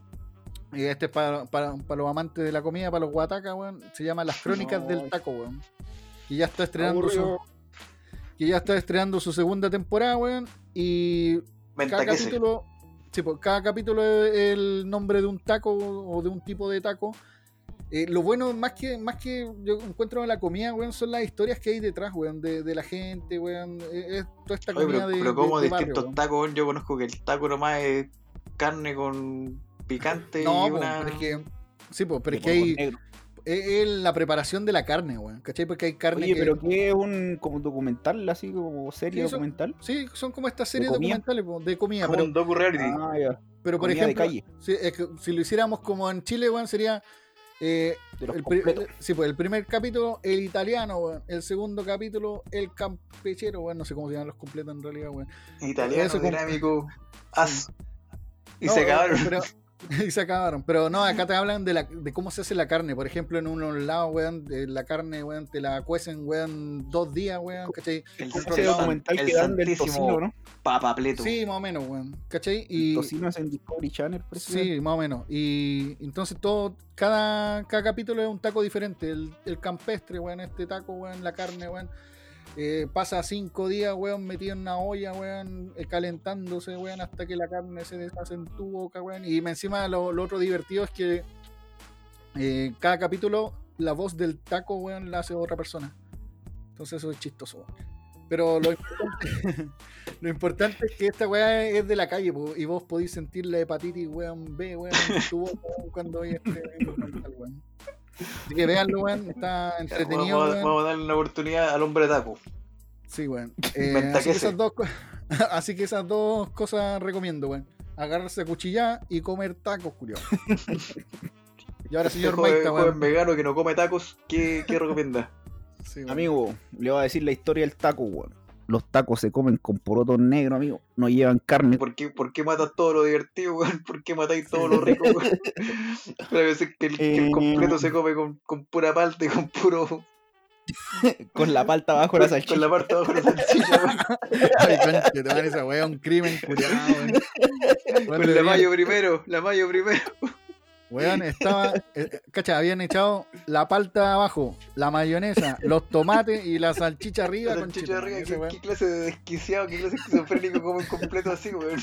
Y este es para, para, para los amantes de la comida, para los guatacas, weón. Se llama Las Crónicas del. Taco, weón. Y ya está estrenando su, Aburrido. que ya está estrenando su segunda temporada, weón. Y cada capítulo, sí, pues, cada capítulo es el nombre de un taco o de un tipo de taco. Eh, lo bueno, más que, más que yo encuentro en la comida, weón, son las historias que hay detrás, weón, de, de la gente, weón. Es, es toda esta Oye, comida pero, de, pero como de- de barrio, distintos tacos, weón, yo conozco que el taco nomás es carne con picante No, y po, una... pero es que. Sí, pues, pero es que hay. Es, es la preparación de la carne, weón. ¿Cachai? Porque hay carne Oye, que. pero ¿qué es un como documental, así como serie Sí, documental? Sí, son como estas series documentales po, de comida. como Pero, un docu reality. Ah, ya. pero por comida de ejemplo, calle. sí, es que si lo hiciéramos como en Chile, weón, sería. Eh, el, pri- completos. sí, pues el primer capítulo, el italiano, weón. El segundo capítulo, el campechero, weón. No sé cómo se llaman los completos en realidad, weón. Italiano, eso dinámico, as. Y No, se weón, acabaron. pero- (laughs) y se acabaron. Pero no, acá te hablan de, la, de cómo se hace la carne. Por ejemplo, en unos lados, weón, de la carne, weón, te la cuecen, weón, dos días, weón, ¿cachai? El, el documental el que dan del tocino, ¿no? papapleto. Sí, más o menos, weón, ¿cachai? El Y, tocino es en Discovery Channel, parece. Sí, más o menos. Y entonces todo, cada, cada capítulo es un taco diferente. El, el campestre, weón, este taco, weón, la carne, weón. Eh, pasa cinco días, weón, metido en una olla, weón, eh, calentándose, weón, hasta que la carne se deshace en tu boca, weón. Y encima lo, lo otro divertido es que eh, cada capítulo la voz del taco, weón, la hace otra persona. Entonces eso es chistoso, weón. Pero lo importante, (laughs) lo importante es que esta weá es de la calle po, y vos podéis sentir la hepatitis, weón, B, weón, en tu boca, weón, cuando hay este (laughs) weón. Así que veanlo, weón, está (laughs) entretenido, vamos, a- weón. vamos a darle una oportunidad al hombre taco. Sí, weón. (laughs) Eh, así, que esas se. dos, (laughs) así que esas dos cosas recomiendo, weón. Agarrarse a cuchillar y comer tacos, curioso. y ahora, Este señor joven, Maita, joven weón. vegano que no come tacos, ¿qué, qué recomienda? Sí. Amigo, le voy a decir la historia del taco, weón. Los tacos se comen con porotos negros, amigo. No llevan carne. ¿Por qué, por qué matas todo lo divertido, (laughs) weón? ¿Por qué matáis todo lo rico, weón? Pero (laughs) a veces que el, que el Eh. completo se come con, con pura palta y con puro. (laughs) Con la palta abajo de la con, salchicha. con la parte de abajo de la salchicha, weón. Ay, conche, te van esa weá, un crimen. Weón, Con la mayo primero, la mayo primero. Weón, estaba. eh, eh, cacha, habían echado la palta abajo, la mayonesa, (laughs) los tomates y la salchicha arriba. La salchicha arriba, ¿qué, qué clase de desquiciado, qué clase de esquizofrénico come un completo así, weón.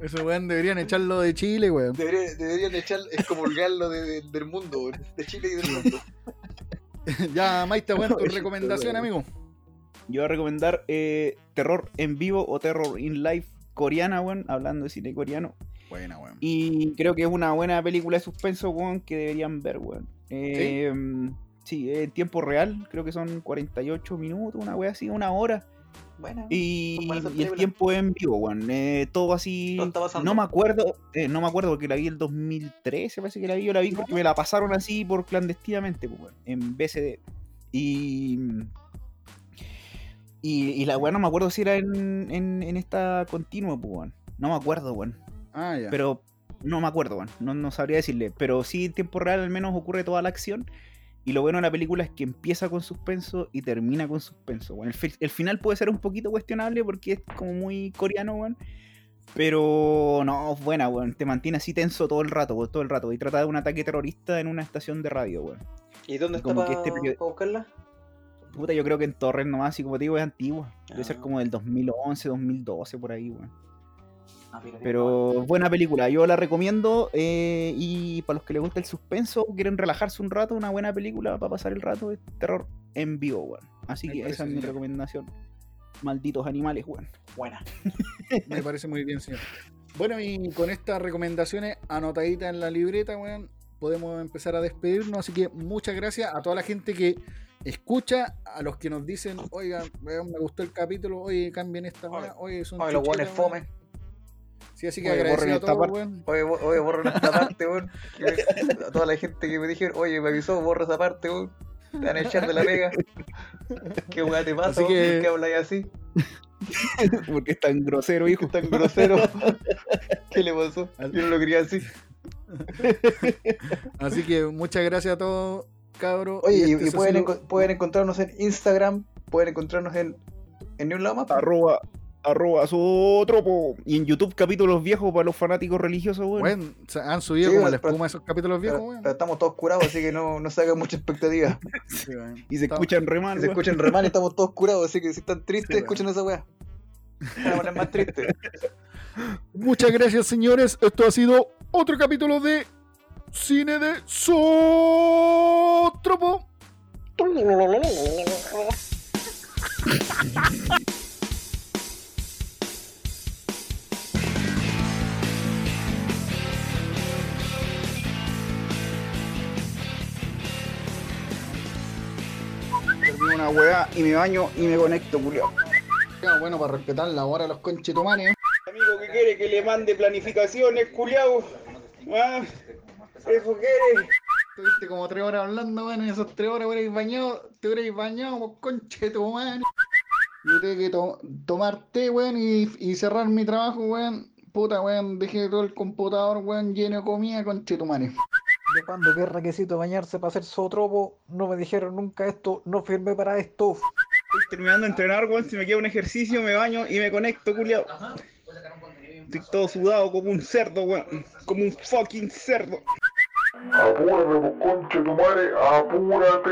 Ese weón deberían echarlo de Chile, weón. Debería- deberían echar, excomulgarlo de, de- del mundo, weón. De Chile y del (laughs) mundo. ya, Maita, weón, tu recomendación, amigo. Yo voy a recomendar eh, Terror en vivo o Terror in Life coreana, weón. Hablando de cine coreano. Buena, weón. Y creo que es una buena película de suspenso, weón, que deberían ver, weón. Eh, ¿Sí? en tiempo real, creo que son 48 minutos, una wea así, una hora. Bueno, Y, y el tiempo es en vivo, weón. Eh, todo así. No me acuerdo, eh, no me acuerdo porque la vi el 2013, parece que la vi. Yo la vi porque me la pasaron así por clandestinamente, pues, weón, en BCD. Y. Y, y la weá no me acuerdo si era en, en, en esta continua, pues, weón. No me acuerdo, weón. Ah, ya. Pero no me acuerdo, weón. No, no sabría decirle. Pero sí, en tiempo real al menos ocurre toda la acción. Y lo bueno de la película es que empieza con suspenso y termina con suspenso. El, fi- el final puede ser un poquito cuestionable porque es como muy coreano, weón. Pero no, es buena, weón. Te mantiene así tenso todo el rato, weón, todo el rato. Y trata de un ataque terrorista en una estación de radio, weón. ¿Y dónde está como para que este periodo- buscarla? Puta, yo creo que en Torres nomás, y como te digo, es antigua. Debe ser Ah. como del 2011, 2012, por ahí, weón. Pero buena película, yo la recomiendo. eh, y para los que les gusta el suspenso, quieren relajarse un rato, una buena película para pasar el rato es terror en vivo, weón. Así Me que esa es mi recomendación. Malditos animales, weón. Buena. (laughs) Me parece muy bien, señor. Bueno, y con estas recomendaciones anotaditas en la libreta, weón, podemos empezar a despedirnos. Así que muchas gracias a toda la gente que escucha a los que nos dicen, oiga, weón, me gustó el capítulo, oye, cambien esta weá, oye, son Oye, los buenos chuchetas, weón". fome. Sí, así que Oye, agradecido a todos, parte. weón. Oye, oye, esta parte, weón. (laughs) A toda la gente que me dijeron, oye, me avisó, borra esa parte, weón. Te van a echar de la pega. (laughs) ¿Qué weá te pasa, Así weón? que- ¿Por qué habláis así? (laughs) Porque es tan grosero, hijo. Tan grosero. ¿Qué le pasó? Yo no lo quería así. Así que muchas gracias a todos, cabros. Oye, y, este y pueden, sido- enco- pueden encontrarnos en Instagram, pueden encontrarnos en, en más. pues. Arroba, arroba Zootropo. Y en YouTube capítulos viejos para los fanáticos religiosos, weón. Weón, se han subido Sí, como la pero- espuma esos capítulos viejos, weón. pero estamos todos curados, así que no, no se hagan mucha expectativa. (laughs) Sí, y se Está- escuchan re mal, Si se escuchan re mal, estamos todos curados, así que si están tristes, Sí, escuchen esa weá. Poner más tristes. Muchas gracias, señores. Esto ha sido otro capítulo de Cine de Sotropo. (laughs) Termino una weá y me baño y me conecto, culiao. Bueno, para respetar la hora de los conchetumanes. Amigo que quiere que le mande planificaciones, culiao. Ah, eso quiere. Estuviste como tres horas hablando, weón. En esas tres horas hubierais bañado, te hubierais bañado, pues, conchetumanes. Yo tengo que to- tomar té, weón, y, y cerrar mi trabajo, weón. Puta, weón, dejé todo el computador, weón, lleno de comida, conchetumanes. De cuando que es requisito bañarse para hacer zootropo, no me dijeron nunca esto, no firmé para esto. Estoy terminando de entrenar, weón. Si me queda un ejercicio, me baño y me conecto, culiao. Estoy todo sudado como un cerdo, weón. Como un fucking cerdo. Apúrate, conche tu madre, apúrate.